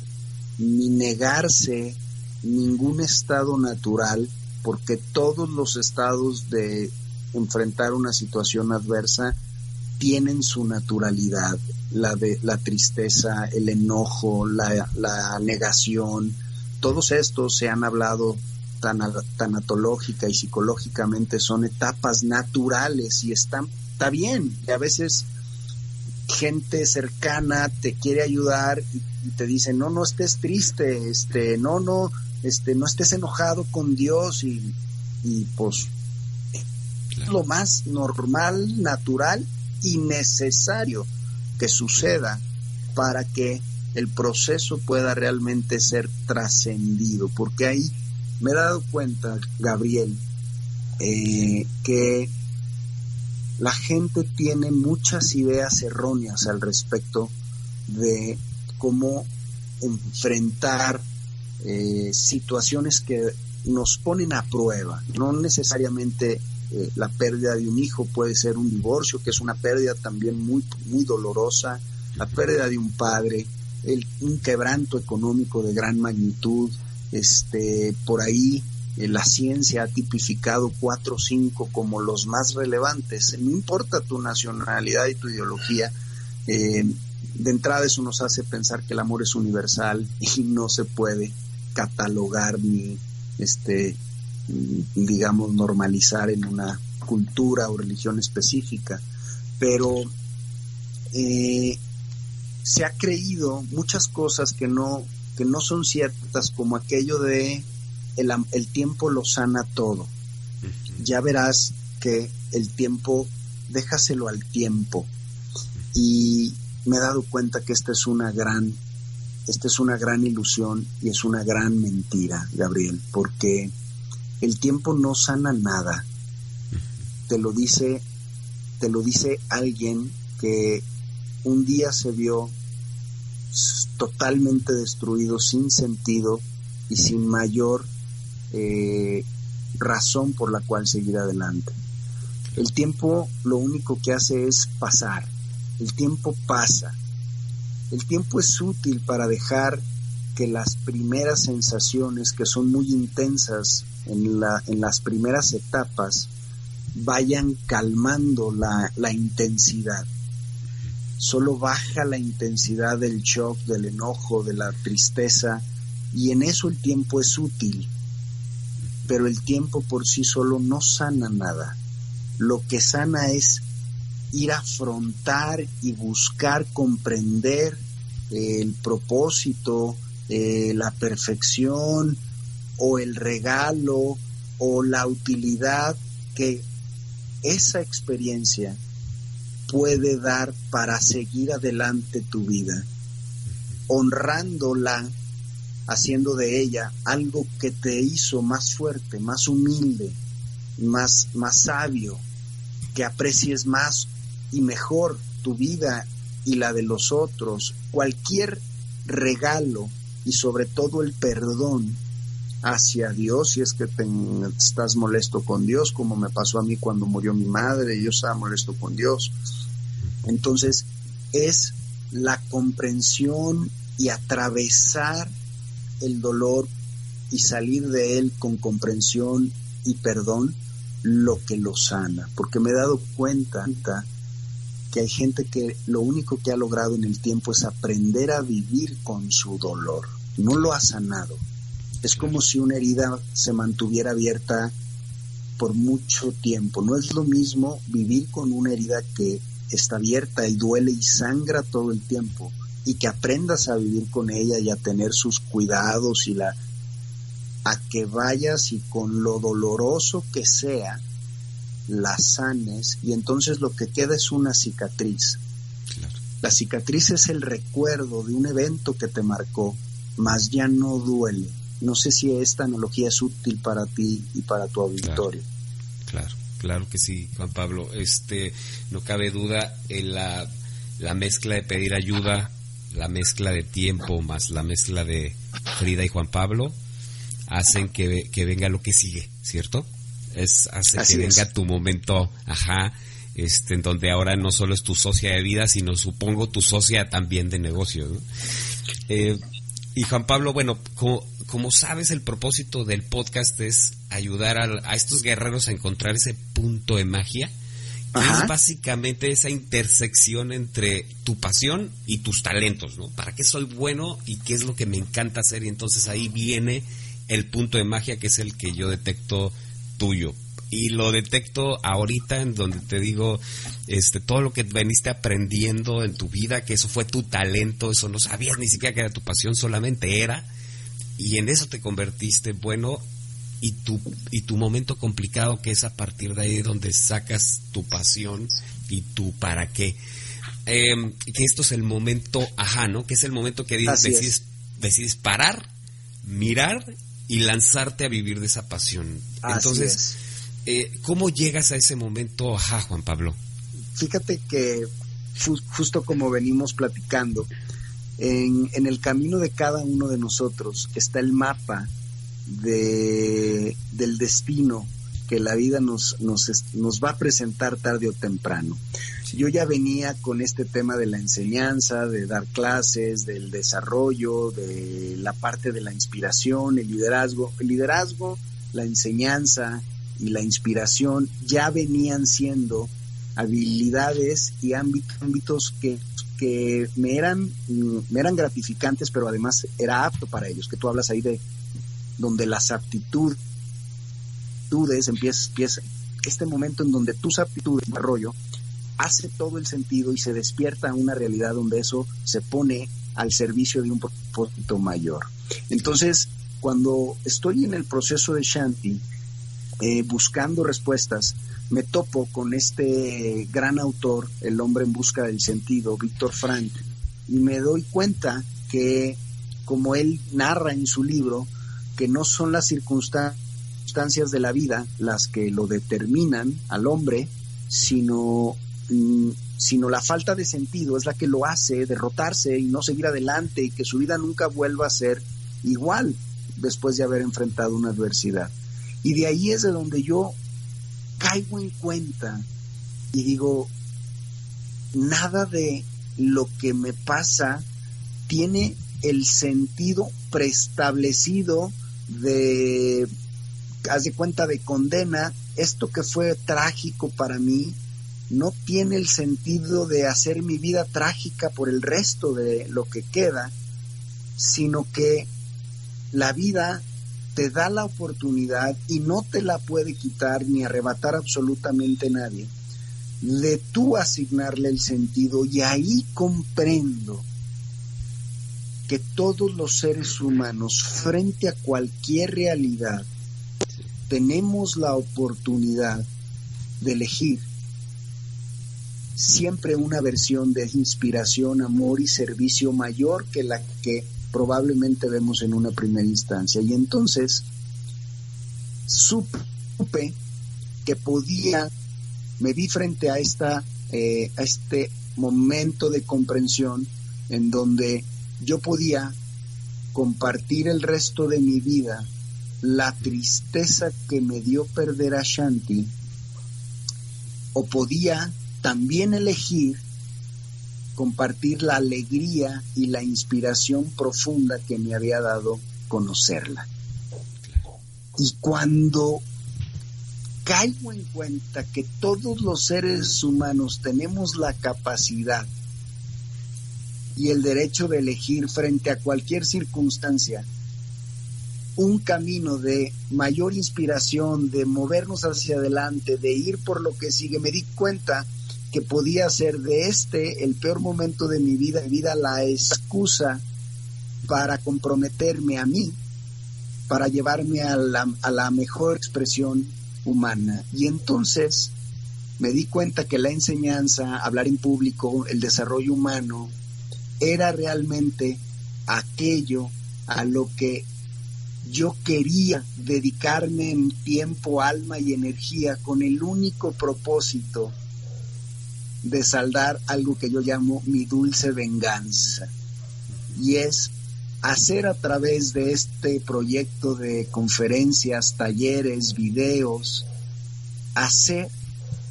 ni negarse ningún estado natural, porque todos los estados de enfrentar una situación adversa tienen su naturalidad, la de la tristeza, el enojo, la, la negación, todos estos se han hablado tan, tanatológica y psicológicamente son etapas naturales y están, está bien, y a veces gente cercana te quiere ayudar y, te dice, no, no estés triste, este, no, no, este, no estés enojado con Dios y, y pues lo más normal, natural y necesario que suceda para que el proceso pueda realmente ser trascendido, porque ahí me he dado cuenta, Gabriel, eh, que la gente tiene muchas ideas erróneas al respecto de cómo enfrentar eh, situaciones que nos ponen a prueba. No necesariamente eh, la pérdida de un hijo puede ser un divorcio, que es una pérdida también muy, muy dolorosa, la pérdida de un padre, el, un quebranto económico de gran magnitud, este, por ahí eh, la ciencia ha tipificado cuatro o cinco como los más relevantes. No importa tu nacionalidad y tu ideología, eh, de entrada eso nos hace pensar que el amor es universal y no se puede catalogar ni, este, digamos, normalizar en una cultura o religión específica. Pero eh, se ha creído muchas cosas que no, que no son ciertas, como aquello de el, tiempo lo sana todo. Ya verás que el tiempo, déjaselo al tiempo. Y me he dado cuenta que esta es una gran, esta es una gran ilusión y es una gran mentira, Gabriel, porque el tiempo no sana nada. Te lo dice, te lo dice alguien que un día se vio totalmente destruido, sin sentido y sin mayor eh, razón por la cual seguir adelante. El tiempo lo único que hace es pasar. El tiempo pasa. El tiempo es útil para dejar que las primeras sensaciones, que son muy intensas en, la, en las primeras etapas, vayan calmando la, intensidad. Solo baja la intensidad del shock, del enojo, de la tristeza, y en eso el tiempo es útil pero el tiempo por sí solo no sana nada. Lo que sana es ir a afrontar y buscar comprender el propósito, eh, la perfección o el regalo o la utilidad que esa experiencia puede dar para seguir adelante tu vida, honrándola, haciendo de ella algo que te hizo más fuerte, más humilde, más, más sabio, que aprecies más y mejor tu vida y la de los otros, cualquier regalo y sobre todo el perdón hacia Dios, si es que te, estás molesto con Dios, como me pasó a mí cuando murió mi madre, yo estaba molesto con Dios. Entonces, es la comprensión y atravesar el dolor y salir de él con comprensión y perdón lo que lo sana, porque me he dado cuenta que hay gente que lo único que ha logrado en el tiempo es aprender a vivir con su dolor, no lo ha sanado. Es como si una herida se mantuviera abierta por mucho tiempo. No es lo mismo vivir con una herida que está abierta y duele y sangra todo el tiempo y que aprendas a vivir con ella y a tener sus cuidados y la a que vayas y con lo doloroso que sea la sanes y entonces lo que queda es una cicatriz. La cicatriz es el recuerdo de un evento que te marcó, mas ya no duele. No sé si esta analogía es útil para ti y para tu auditorio. Claro, claro, que sí, Juan Pablo. Este, no cabe duda en la, la mezcla de pedir ayuda, la mezcla de tiempo más la mezcla de Frida y Juan Pablo hacen que, que venga lo que sigue, ¿cierto? Es hace que venga tu momento, ajá, este, en donde ahora no solo es tu socia de vida, sino supongo tu socia también de negocio. ¿no? Eh, y Juan Pablo, bueno, como, como sabes, el propósito del podcast es ayudar a, estos guerreros a encontrar ese punto de magia, que es básicamente esa intersección entre tu pasión y tus talentos, ¿no? ¿Para qué soy bueno y qué es lo que me encanta hacer? Y entonces ahí viene el punto de magia que es el que yo detecto tuyo y lo detecto ahorita en donde te digo este todo lo que veniste aprendiendo en tu vida que eso fue tu talento eso no sabías ni siquiera que era tu pasión solamente era y en eso te convertiste bueno y tu y tu momento complicado que es a partir de ahí donde sacas tu pasión y tu para qué. Em, que esto es el momento ajá no que es el momento que decides, decides parar mirar y lanzarte a vivir de esa pasión. Entonces eh, ¿Cómo llegas a ese momento, ajá, Juan Pablo? Fíjate que justo como venimos platicando, en, el camino de cada uno de nosotros está el mapa de, del destino que la vida nos, nos, nos, va a presentar tarde o temprano. Yo ya venía con este tema de la enseñanza, de dar clases, del desarrollo, de la parte de la inspiración, el liderazgo. El liderazgo, la enseñanza, y la inspiración ya venían siendo habilidades y ámbitos que, que me, eran, me eran gratificantes, pero además era apto para ellos, que tú hablas ahí de donde las aptitudes empiezan, empieza, este momento en donde tus aptitudes, desarrollo, hace todo el sentido y se despierta una realidad donde eso se pone al servicio de un propósito mayor. Entonces, cuando estoy en el proceso de Shanti, eh, buscando respuestas, me topo con este gran autor, El hombre en busca del sentido, Víctor Frank, y me doy cuenta que, como él narra en su libro, que no son las circunstancias de la vida las que lo determinan al hombre, sino, mm, sino la falta de sentido es la que lo hace derrotarse y no seguir adelante y que su vida nunca vuelva a ser igual después de haber enfrentado una adversidad. Y de ahí es de donde yo caigo en cuenta y digo, nada de lo que me pasa tiene el sentido preestablecido de, haz de cuenta de condena, esto que fue trágico para mí, no tiene el sentido de hacer mi vida trágica por el resto de lo que queda, sino que la vida te da la oportunidad y no te la puede quitar ni arrebatar absolutamente nadie, de tú asignarle el sentido y ahí comprendo que todos los seres humanos frente a cualquier realidad tenemos la oportunidad de elegir siempre una versión de inspiración, amor y servicio mayor que la que probablemente vemos en una primera instancia. Y entonces supe que podía, me vi frente a, esta, eh, a este momento de comprensión en donde yo podía compartir el resto de mi vida la tristeza que me dio perder a Shanti, o podía también elegir compartir la alegría y la inspiración profunda que me había dado conocerla. Y cuando caigo en cuenta que todos los seres humanos tenemos la capacidad y el derecho de elegir frente a cualquier circunstancia un camino de mayor inspiración, de movernos hacia adelante, de ir por lo que sigue, me di cuenta que podía ser de este el peor momento de mi vida, vida la excusa para comprometerme a mí, para llevarme a la, a la mejor expresión humana. Y entonces me di cuenta que la enseñanza, hablar en público, el desarrollo humano, era realmente aquello a lo que yo quería dedicarme en tiempo, alma y energía con el único propósito de saldar algo que yo llamo mi dulce venganza. Y es hacer a través de este proyecto de conferencias, talleres, videos, hacer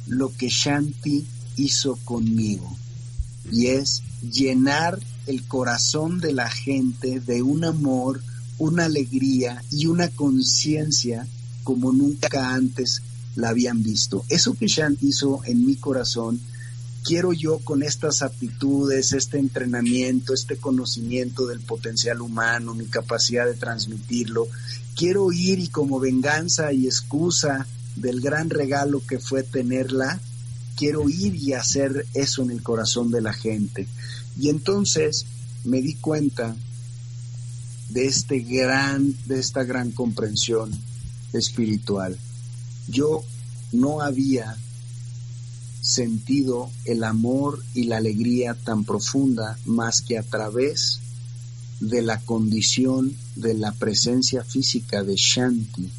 lo que Shanti hizo conmigo. Y es llenar el corazón de la gente de un amor, una alegría y una conciencia como nunca antes la habían visto. Eso que Shanti hizo en mi corazón quiero yo con estas aptitudes, este entrenamiento, este conocimiento del potencial humano, mi capacidad de transmitirlo, quiero ir y como venganza y excusa del gran regalo que fue tenerla, quiero ir y hacer eso en el corazón de la gente. Y entonces me di cuenta de este gran, de esta gran comprensión espiritual. Yo no había sentido el amor y la alegría tan profunda más que a través de la condición de la presencia física de Shanti.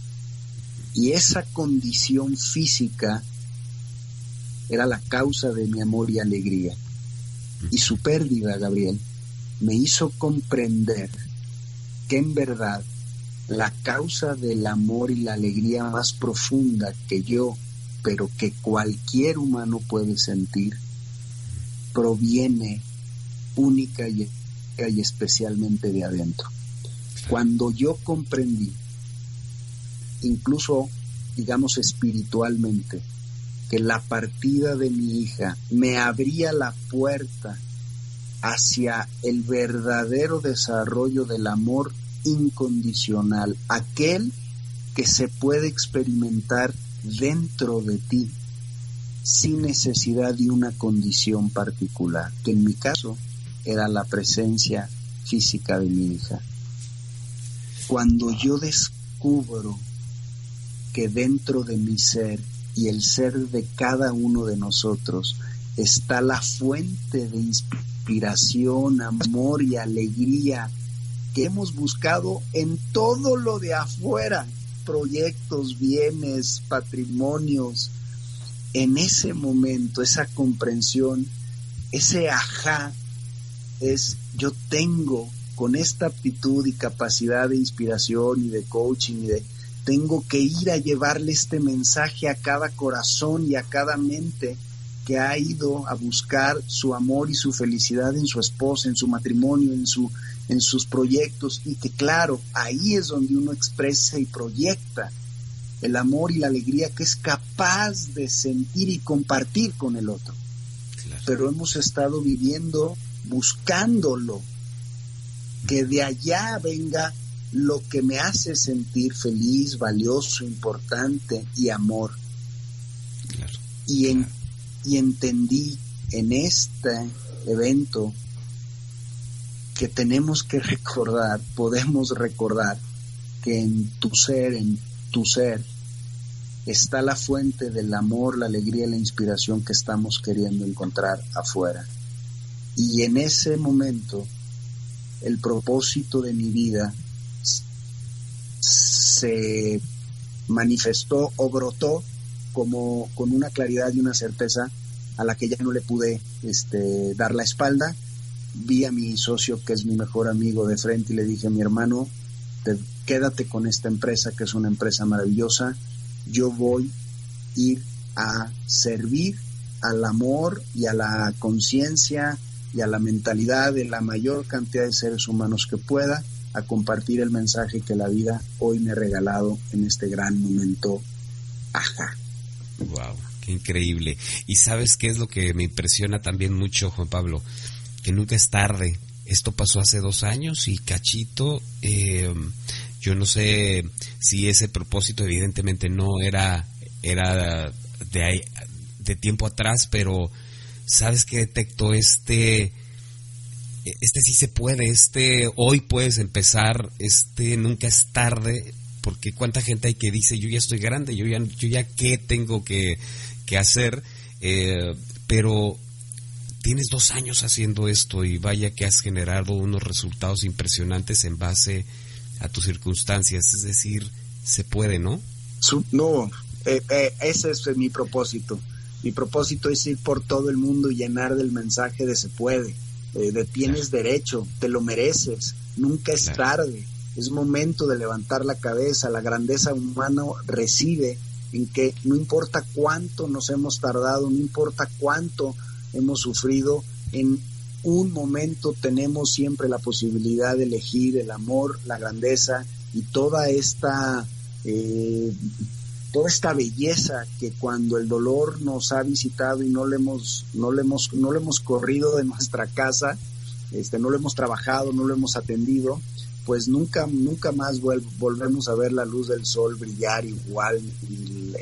Y esa condición física era la causa de mi amor y alegría. Y su pérdida, Gabriel, me hizo comprender que en verdad la causa del amor y la alegría más profunda que yo pero que cualquier humano puede sentir, proviene única y, y especialmente de adentro. Cuando yo comprendí, incluso digamos espiritualmente, que la partida de mi hija me abría la puerta hacia el verdadero desarrollo del amor incondicional, aquel que se puede experimentar dentro de ti sin necesidad de una condición particular, que en mi caso era la presencia física de mi hija. Cuando yo descubro que dentro de mi ser y el ser de cada uno de nosotros está la fuente de inspiración, amor y alegría que hemos buscado en todo lo de afuera, proyectos, bienes, patrimonios, en ese momento, esa comprensión, ese ajá, es yo tengo con esta aptitud y capacidad de inspiración y de coaching y de tengo que ir a llevarle este mensaje a cada corazón y a cada mente que ha ido a buscar su amor y su felicidad en su esposa, en su matrimonio, en su en sus proyectos y que claro, ahí es donde uno expresa y proyecta el amor y la alegría que es capaz de sentir y compartir con el otro. Pero hemos estado viviendo buscándolo, que de allá venga lo que me hace sentir feliz, valioso, importante y amor. Y, en, y entendí en este evento que tenemos que recordar, podemos recordar que en tu ser, en tu ser, está la fuente del amor, la alegría y la inspiración que estamos queriendo encontrar afuera. Y en ese momento, el propósito de mi vida se manifestó o brotó como con una claridad y una certeza a la que ya no le pude este, dar la espalda. Vi a mi socio, que es mi mejor amigo, de frente y le dije, mi hermano, quédate con esta empresa, que es una empresa maravillosa. Yo voy a ir a servir al amor y a la conciencia y a la mentalidad de la mayor cantidad de seres humanos que pueda, a compartir el mensaje que la vida hoy me ha regalado en este gran momento. Ajá. Wow, qué increíble. Y sabes qué es lo que me impresiona también mucho, Juan Pablo, que nunca es tarde. Esto pasó hace dos años y cachito, eh, yo no sé si ese propósito evidentemente no era, era de, ahí, de tiempo atrás, pero sabes que detectó este, este sí se puede, este hoy puedes empezar, este nunca es tarde, porque cuánta gente hay que dice yo ya estoy grande, yo ya, yo ya qué tengo que, hacer, eh, pero tienes dos años haciendo esto y vaya que has generado unos resultados impresionantes en base a tus circunstancias, es decir, se puede, ¿no? No, eh, eh, ese es mi propósito. Mi propósito es ir por todo el mundo y llenar del mensaje de se puede, de tienes derecho, te lo mereces, nunca es tarde es momento de levantar la cabeza, la grandeza humana recibe en que no importa cuánto nos hemos tardado, no importa cuánto hemos sufrido, en un momento tenemos siempre la posibilidad de elegir el amor, la grandeza y toda esta eh, toda esta belleza que cuando el dolor nos ha visitado y no le hemos no le hemos no le hemos corrido de nuestra casa, este no lo hemos trabajado, no lo hemos atendido, pues nunca, nunca más volvemos a ver la luz del sol brillar igual y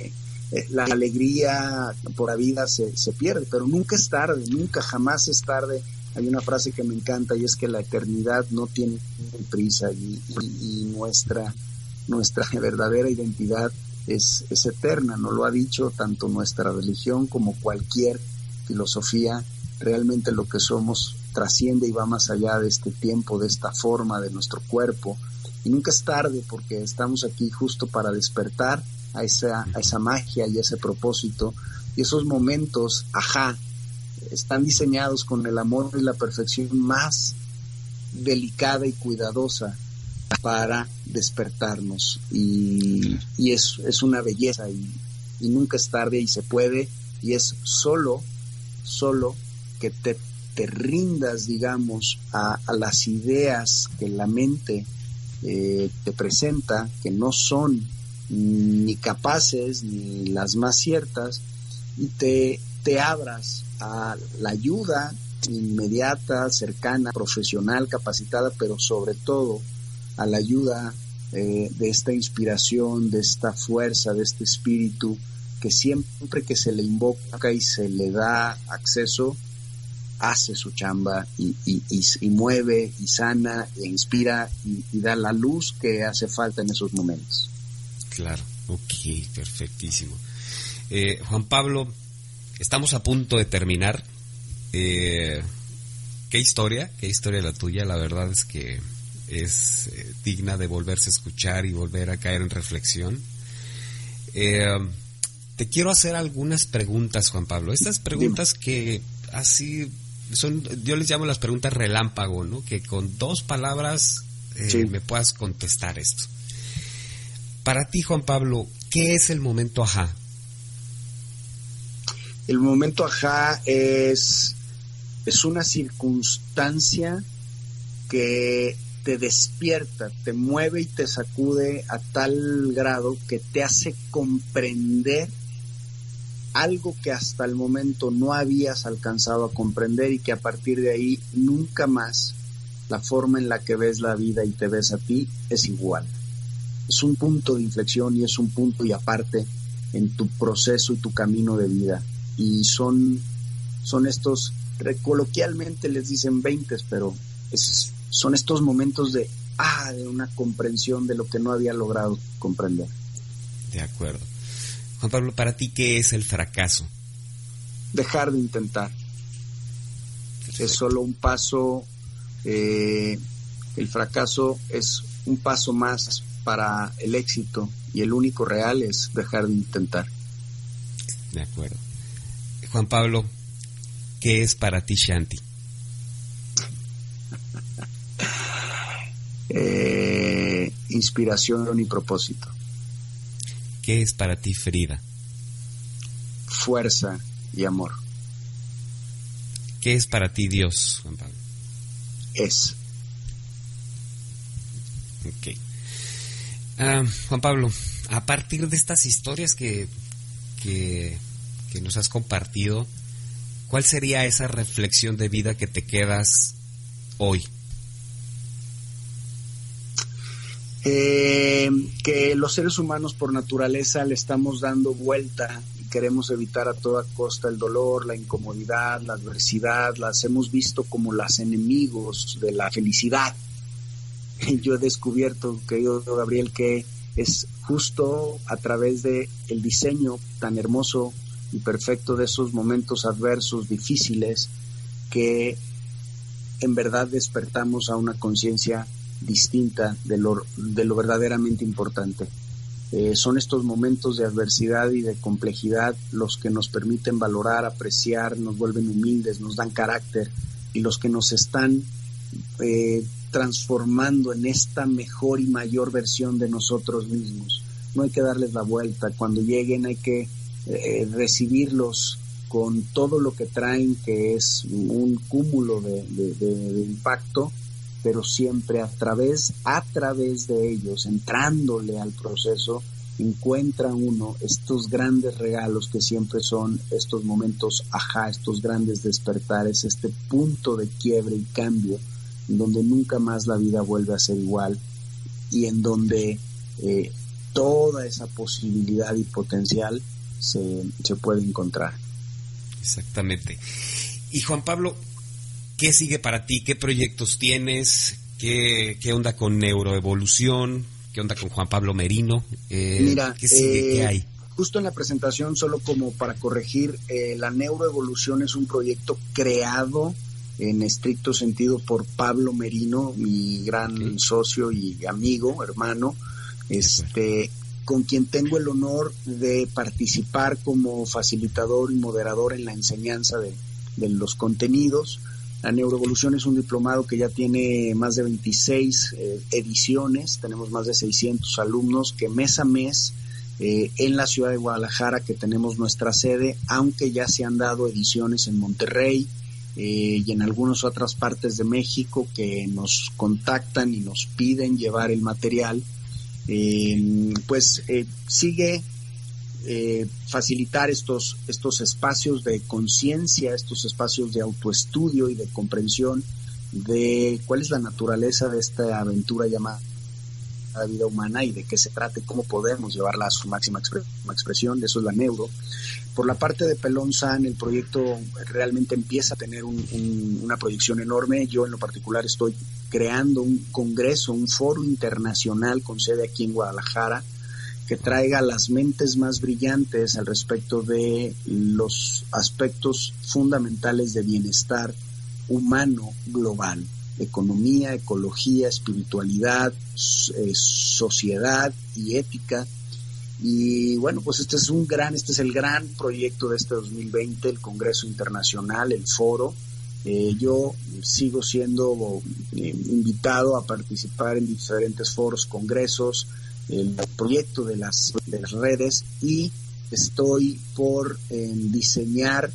eh, la alegría por la vida se, se, pierde, pero nunca es tarde, nunca, jamás es tarde. Hay una frase que me encanta y es que la eternidad no tiene prisa y, nuestra, nuestra verdadera identidad es, es eterna, nos lo ha dicho tanto nuestra religión como cualquier filosofía, realmente lo que somos trasciende y va más allá de este tiempo, de esta forma, de nuestro cuerpo. Y nunca es tarde porque estamos aquí justo para despertar a esa, a esa magia y ese propósito. Y esos momentos, ajá, están diseñados con el amor y la perfección más delicada y cuidadosa para despertarnos. Y, y es, es, una belleza y, y nunca es tarde y se puede. Y es solo, solo que te te rindas, digamos, a, las ideas que la mente eh, te presenta, que no son ni capaces ni las más ciertas, y te, te abras a la ayuda inmediata, cercana, profesional, capacitada, pero sobre todo a la ayuda eh, de esta inspiración, de esta fuerza, de este espíritu que siempre que se le invoca y se le da acceso, hace su chamba y, mueve y sana e inspira y, da la luz que hace falta en esos momentos. Claro, ok, perfectísimo. Eh, Juan Pablo, estamos a punto de terminar. Eh, qué historia, qué historia la tuya, la verdad es que es eh, digna de volverse a escuchar y volver a caer en reflexión. te quiero hacer algunas preguntas, Juan Pablo. Estas preguntas que así son, yo les llamo las preguntas relámpago, ¿no? Que con dos palabras eh, me puedas contestar esto. Para ti, Juan Pablo, ¿qué es el momento ajá? El momento ajá es, es una circunstancia que te despierta, te mueve y te sacude a tal grado que te hace comprender algo que hasta el momento no habías alcanzado a comprender y que a partir de ahí nunca más la forma en la que ves la vida y te ves a ti es igual. Es un punto de inflexión y es un punto y aparte en tu proceso y tu camino de vida. Y son, son estos, coloquialmente les dicen 20, pero son estos momentos de, ah, de una comprensión de lo que no había logrado comprender. De acuerdo. Juan Pablo, para ti, ¿qué es el fracaso? Dejar de intentar. Es solo un paso, eh, el fracaso es un paso más para el éxito y el único real es dejar de intentar. De acuerdo. Juan Pablo, ¿qué es para ti Shanti? eh, inspiración y propósito. ¿Qué es para ti Frida? Fuerza y amor. ¿Qué es para ti Dios, Juan Pablo? Es. Ok. Ah, Juan Pablo, a partir de estas historias que, que, que nos has compartido, ¿cuál sería esa reflexión de vida que te quedas hoy? Eh, que los seres humanos por naturaleza le estamos dando vuelta y queremos evitar a toda costa el dolor, la incomodidad, la adversidad, las hemos visto como las enemigos de la felicidad. Yo he descubierto, querido Gabriel, que es justo a través de el diseño tan hermoso y perfecto de esos momentos adversos, difíciles, que en verdad despertamos a una conciencia distinta de lo, de lo verdaderamente importante. Eh, son estos momentos de adversidad y de complejidad los que nos permiten valorar, apreciar, nos vuelven humildes, nos dan carácter y los que nos están eh, transformando en esta mejor y mayor versión de nosotros mismos. No hay que darles la vuelta, cuando lleguen hay que eh, recibirlos con todo lo que traen, que es un cúmulo de, impacto pero siempre a través, a través de ellos, entrándole al proceso, encuentra uno estos grandes regalos que siempre son estos momentos, ajá, estos grandes despertares, este punto de quiebre y cambio, en donde nunca más la vida vuelve a ser igual y en donde eh, toda esa posibilidad y potencial se, se puede encontrar. Exactamente. Y Juan Pablo, ¿Qué sigue para ti? ¿Qué proyectos tienes? ¿Qué, qué onda con neuroevolución? ¿Qué onda con Juan Pablo Merino? Eh, Mira, ¿qué sigue? Eh, ¿Qué hay? Justo en la presentación, solo como para corregir, eh, la neuroevolución es un proyecto creado en estricto sentido por Pablo Merino, mi gran okay. socio y amigo, hermano, este, con quien tengo el honor de participar como facilitador y moderador en la enseñanza de, de los contenidos. La Neuroevolución es un diplomado que ya tiene más de 26 eh, ediciones, tenemos más de 600 alumnos que mes a mes eh, en la ciudad de Guadalajara, que tenemos nuestra sede, aunque ya se han dado ediciones en Monterrey eh, y en algunas otras partes de México que nos contactan y nos piden llevar el material, pues sigue eh, facilitar estos, estos espacios de conciencia, estos espacios de autoestudio y de comprensión de cuál es la naturaleza de esta aventura llamada vida humana y de qué se trata y cómo podemos llevarla a su máxima expresión, eso es la neuro. Por la parte de Pelón San, el proyecto realmente empieza a tener un, un, una proyección enorme. Yo en lo particular estoy creando un congreso, un foro internacional con sede aquí en Guadalajara, que traiga las mentes más brillantes al respecto de los aspectos fundamentales de bienestar humano global, economía, ecología, espiritualidad, eh, sociedad y ética. Y bueno, pues este es un gran, este es el gran proyecto de este 2020, el Congreso Internacional, el foro. Eh, yo sigo siendo eh, invitado a participar en diferentes foros, congresos, el proyecto de las, de las redes y estoy por eh, diseñar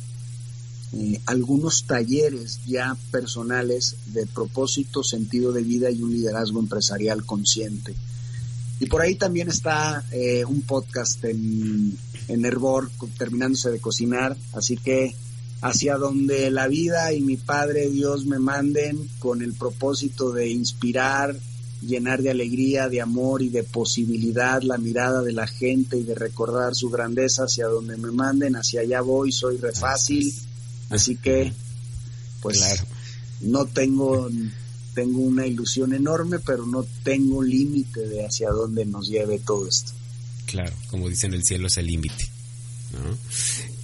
eh, algunos talleres ya personales de propósito, sentido de vida y un liderazgo empresarial consciente. Y por ahí también está eh, un podcast en, en Herbor terminándose de cocinar, así que hacia donde la vida y mi Padre Dios me manden con el propósito de inspirar, llenar de alegría, de amor y de posibilidad la mirada de la gente y de recordar su grandeza hacia donde me manden, hacia allá voy, soy re fácil, así que pues claro. no tengo tengo una ilusión enorme, pero no tengo límite de hacia dónde nos lleve todo esto. Claro, como dicen, el cielo es el límite.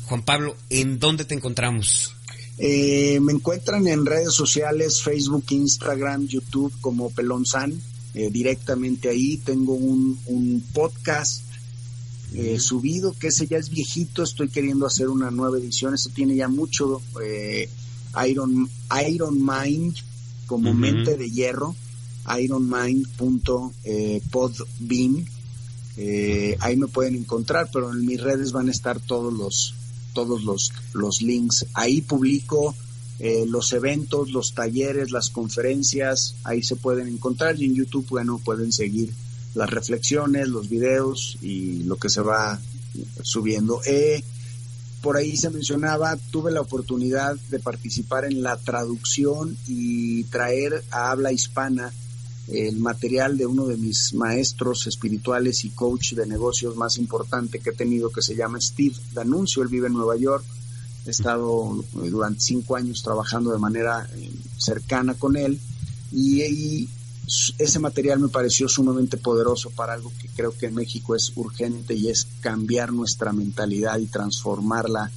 Juan Pablo, ¿en dónde te encontramos? Eh, me encuentran en redes sociales, Facebook, Instagram, YouTube como Pelón San. Eh, directamente ahí tengo un, podcast eh, subido que ese ya es viejito. Estoy queriendo hacer una nueva edición. Eso tiene ya mucho Iron, Iron Mind como mente de hierro. Ironmind.podbean. Eh, ahí me pueden encontrar, pero en mis redes van a estar todos los todos los, los links. Ahí publico eh, los eventos, los talleres, las conferencias, ahí se pueden encontrar y en YouTube, bueno, pueden seguir las reflexiones, los videos y lo que se va subiendo. Eh, por ahí se mencionaba, tuve la oportunidad de participar en la traducción y traer a habla hispana el material de uno de mis maestros espirituales y coach de negocios más importante que he tenido, que se llama Steve D'Annunzio. Él vive en Nueva York. He estado eh, durante cinco años trabajando de manera eh, cercana con él y, ese material me pareció sumamente poderoso para algo que creo que en México es urgente y es cambiar nuestra mentalidad y transformarla.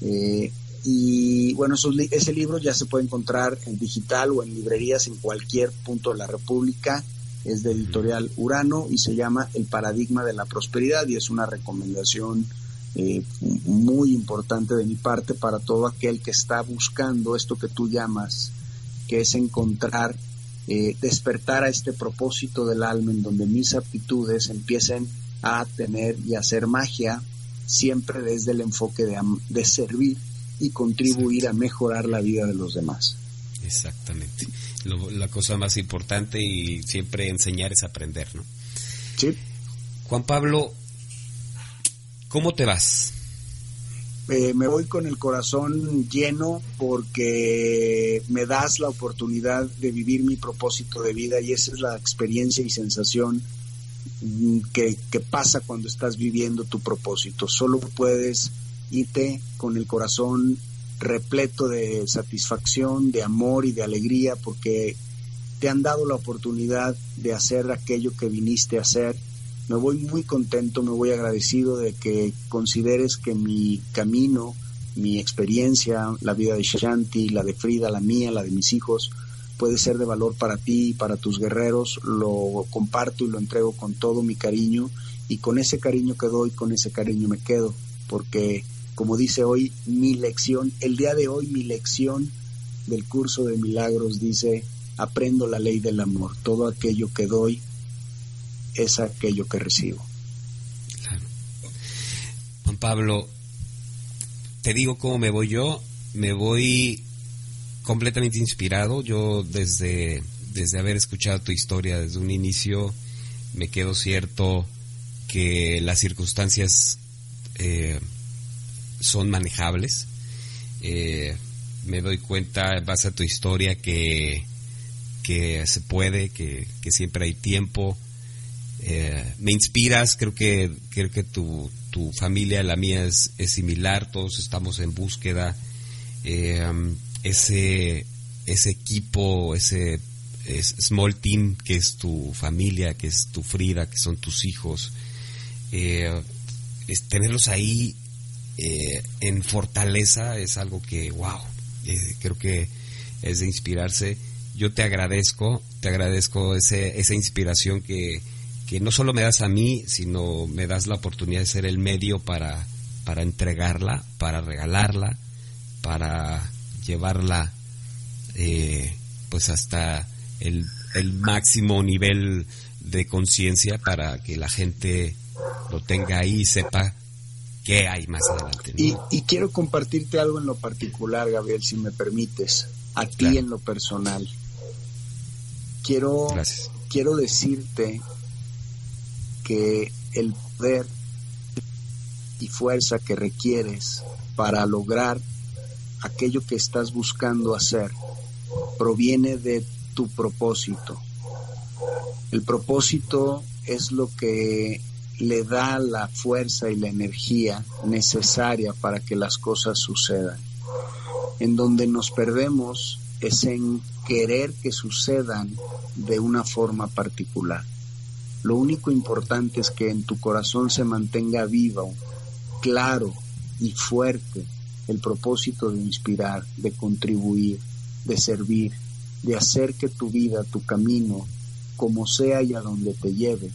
Eh, y bueno, ese libro ya se puede encontrar en digital o en librerías en cualquier punto de la República. Es de editorial Urano y se llama El paradigma de la prosperidad y es una recomendación eh, muy importante de mi parte para todo aquel que está buscando esto que tú llamas, que es encontrar, eh, despertar a este propósito del alma en donde mis aptitudes empiecen a tener y hacer magia siempre desde el enfoque de, de servir y contribuir a mejorar la vida de los demás. Exactamente. la cosa más importante y siempre enseñar es aprender, ¿no? Sí. Juan Pablo, ¿cómo te vas? Eh, me voy con el corazón lleno porque me das la oportunidad de vivir mi propósito de vida y esa es la experiencia y sensación mm, que, que pasa cuando estás viviendo tu propósito. Solo puedes irte con el corazón repleto de satisfacción, de amor y de alegría porque te han dado la oportunidad de hacer aquello que viniste a hacer. Me voy muy contento, me voy agradecido de que consideres que mi camino, mi experiencia, la vida de Shanti, la de Frida, la mía, la de mis hijos, puede ser de valor para ti y para tus guerreros. Lo comparto y lo entrego con todo mi cariño y con ese cariño que doy, con ese cariño me quedo, porque como dice hoy mi lección, el día de hoy mi lección del curso de milagros dice, aprendo la ley del amor, todo aquello que doy es aquello que recibo. Juan Pablo, te digo cómo me voy yo, me voy completamente inspirado, yo desde, desde haber escuchado tu historia desde un inicio, me quedo cierto que las circunstancias eh, son manejables. Eh, me doy cuenta, en base a tu historia, que, que se puede, que, siempre hay tiempo. Eh, me inspiras, creo que, creo que tu, tu familia, la mía, es, similar, todos estamos en búsqueda. Eh, ese, ese equipo, ese small team que es tu familia, que es tu Frida, que son tus hijos, tenerlos ahí eh, en fortaleza es algo que, wow, eh, creo que es de inspirarse. Yo te agradezco, te agradezco ese, esa inspiración que, que no solo me das a mí, sino me das la oportunidad de ser el medio para, para entregarla, para regalarla, para llevarla eh, pues hasta el, el máximo nivel de conciencia para que la gente lo tenga ahí y sepa qué hay más adelante. Y, quiero compartirte algo en lo particular, Gabriel, si me permites, a ti en lo personal. Quiero, quiero decirte que el poder y fuerza que requieres para lograr aquello que estás buscando hacer proviene de tu propósito. El propósito es lo que le da la fuerza y la energía necesaria para que las cosas sucedan. En donde nos perdemos es en querer que sucedan de una forma particular. Lo único importante es que en tu corazón se mantenga vivo, claro y fuerte el propósito de inspirar, de contribuir, de servir, de hacer que tu vida, tu camino, como sea y a donde te lleve,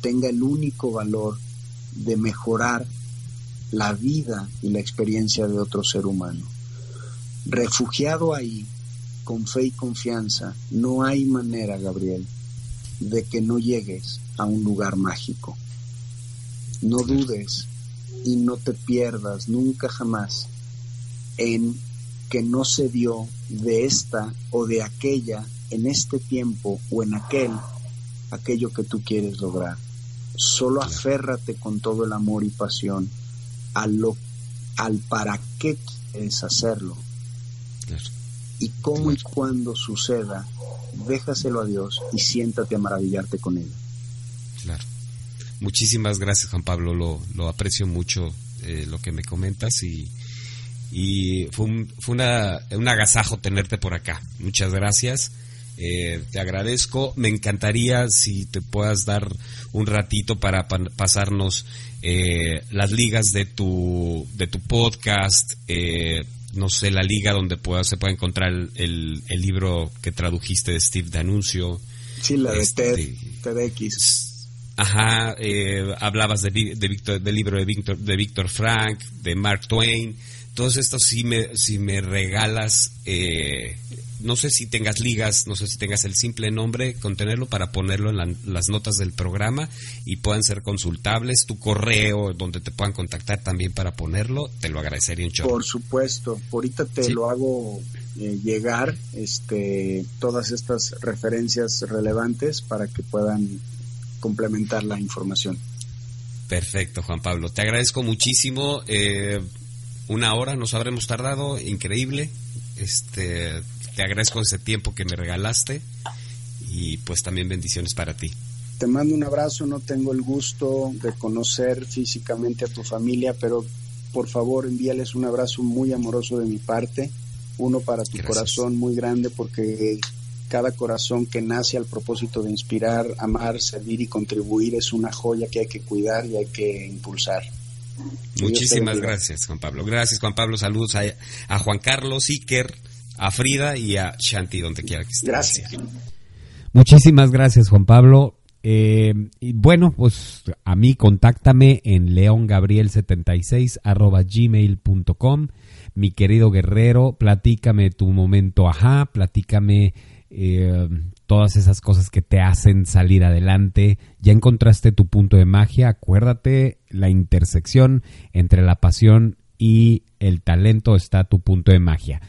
tenga el único valor de mejorar la vida y la experiencia de otro ser humano. Refugiado ahí, con fe y confianza, no hay manera, Gabriel, de que no llegues a un lugar mágico. No dudes y no te pierdas nunca jamás en que no se dio de esta o de aquella en este tiempo o en aquel aquello que tú quieres lograr. Solo aférrate con todo el amor y pasión a lo, al para qué quieres hacerlo. Y cómo y cuándo suceda, déjaselo a Dios y siéntate a maravillarte con él. Claro. Muchísimas gracias, Juan Pablo. Lo, lo aprecio mucho eh, lo que me comentas y, y fue, un, fue una, un agasajo tenerte por acá. Muchas gracias. Eh, te agradezco. Me encantaría si te puedas dar un ratito para pasarnos eh, las ligas de tu, de tu podcast, eh, no sé, la liga donde pueda, se pueda encontrar el, el, libro que tradujiste de Steve D'Annunzio. Sí, la de este, TEDx. Ajá, hablabas de, de del libro de Víctor, de Víctor Frank, de Mark Twain todos estos si me, si me regalas, eh, no sé si tengas ligas, no sé si tengas el simple nombre, contenerlo para ponerlo en las notas del programa y puedan ser consultables, tu correo donde te puedan contactar también para ponerlo, te lo agradecería un Por supuesto, ahorita te lo hago eh, llegar, este, todas estas referencias relevantes para que puedan complementar la información. Perfecto, Juan Pablo. Te agradezco muchísimo. Eh, una hora nos habremos tardado, increíble. Este, te agradezco ese tiempo que me regalaste y pues también bendiciones para ti. Te mando un abrazo, no tengo el gusto de conocer físicamente a tu familia, pero por favor envíales un abrazo muy amoroso de mi parte, uno para tu corazón muy grande porque cada corazón que nace al propósito de inspirar, amar, servir y contribuir es una joya que hay que cuidar y hay que impulsar. Muchísimas gracias, Juan Pablo. Gracias, Juan Pablo. Saludos a, Juan Carlos, Iker, a Frida y a Shanti, donde quiera que esté. Gracias. Muchísimas gracias, Juan Pablo. Eh, y bueno, pues a mí contáctame en leongabriel76 arroba gmail.com. Mi querido guerrero, platícame tu momento ajá, platícame eh, todas esas cosas que te hacen salir adelante. Ya encontraste tu punto de magia. Acuérdate, la intersección entre la pasión y el talento está tu punto de magia.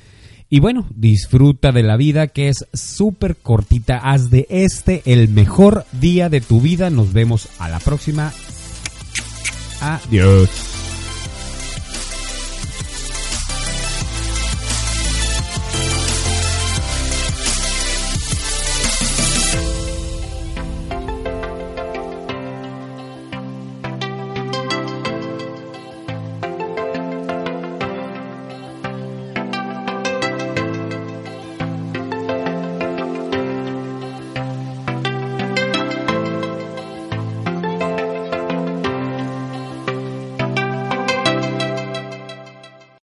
Y bueno, disfruta de la vida que es súper cortita. Haz de este el mejor día de tu vida. Nos vemos a la próxima. Adiós.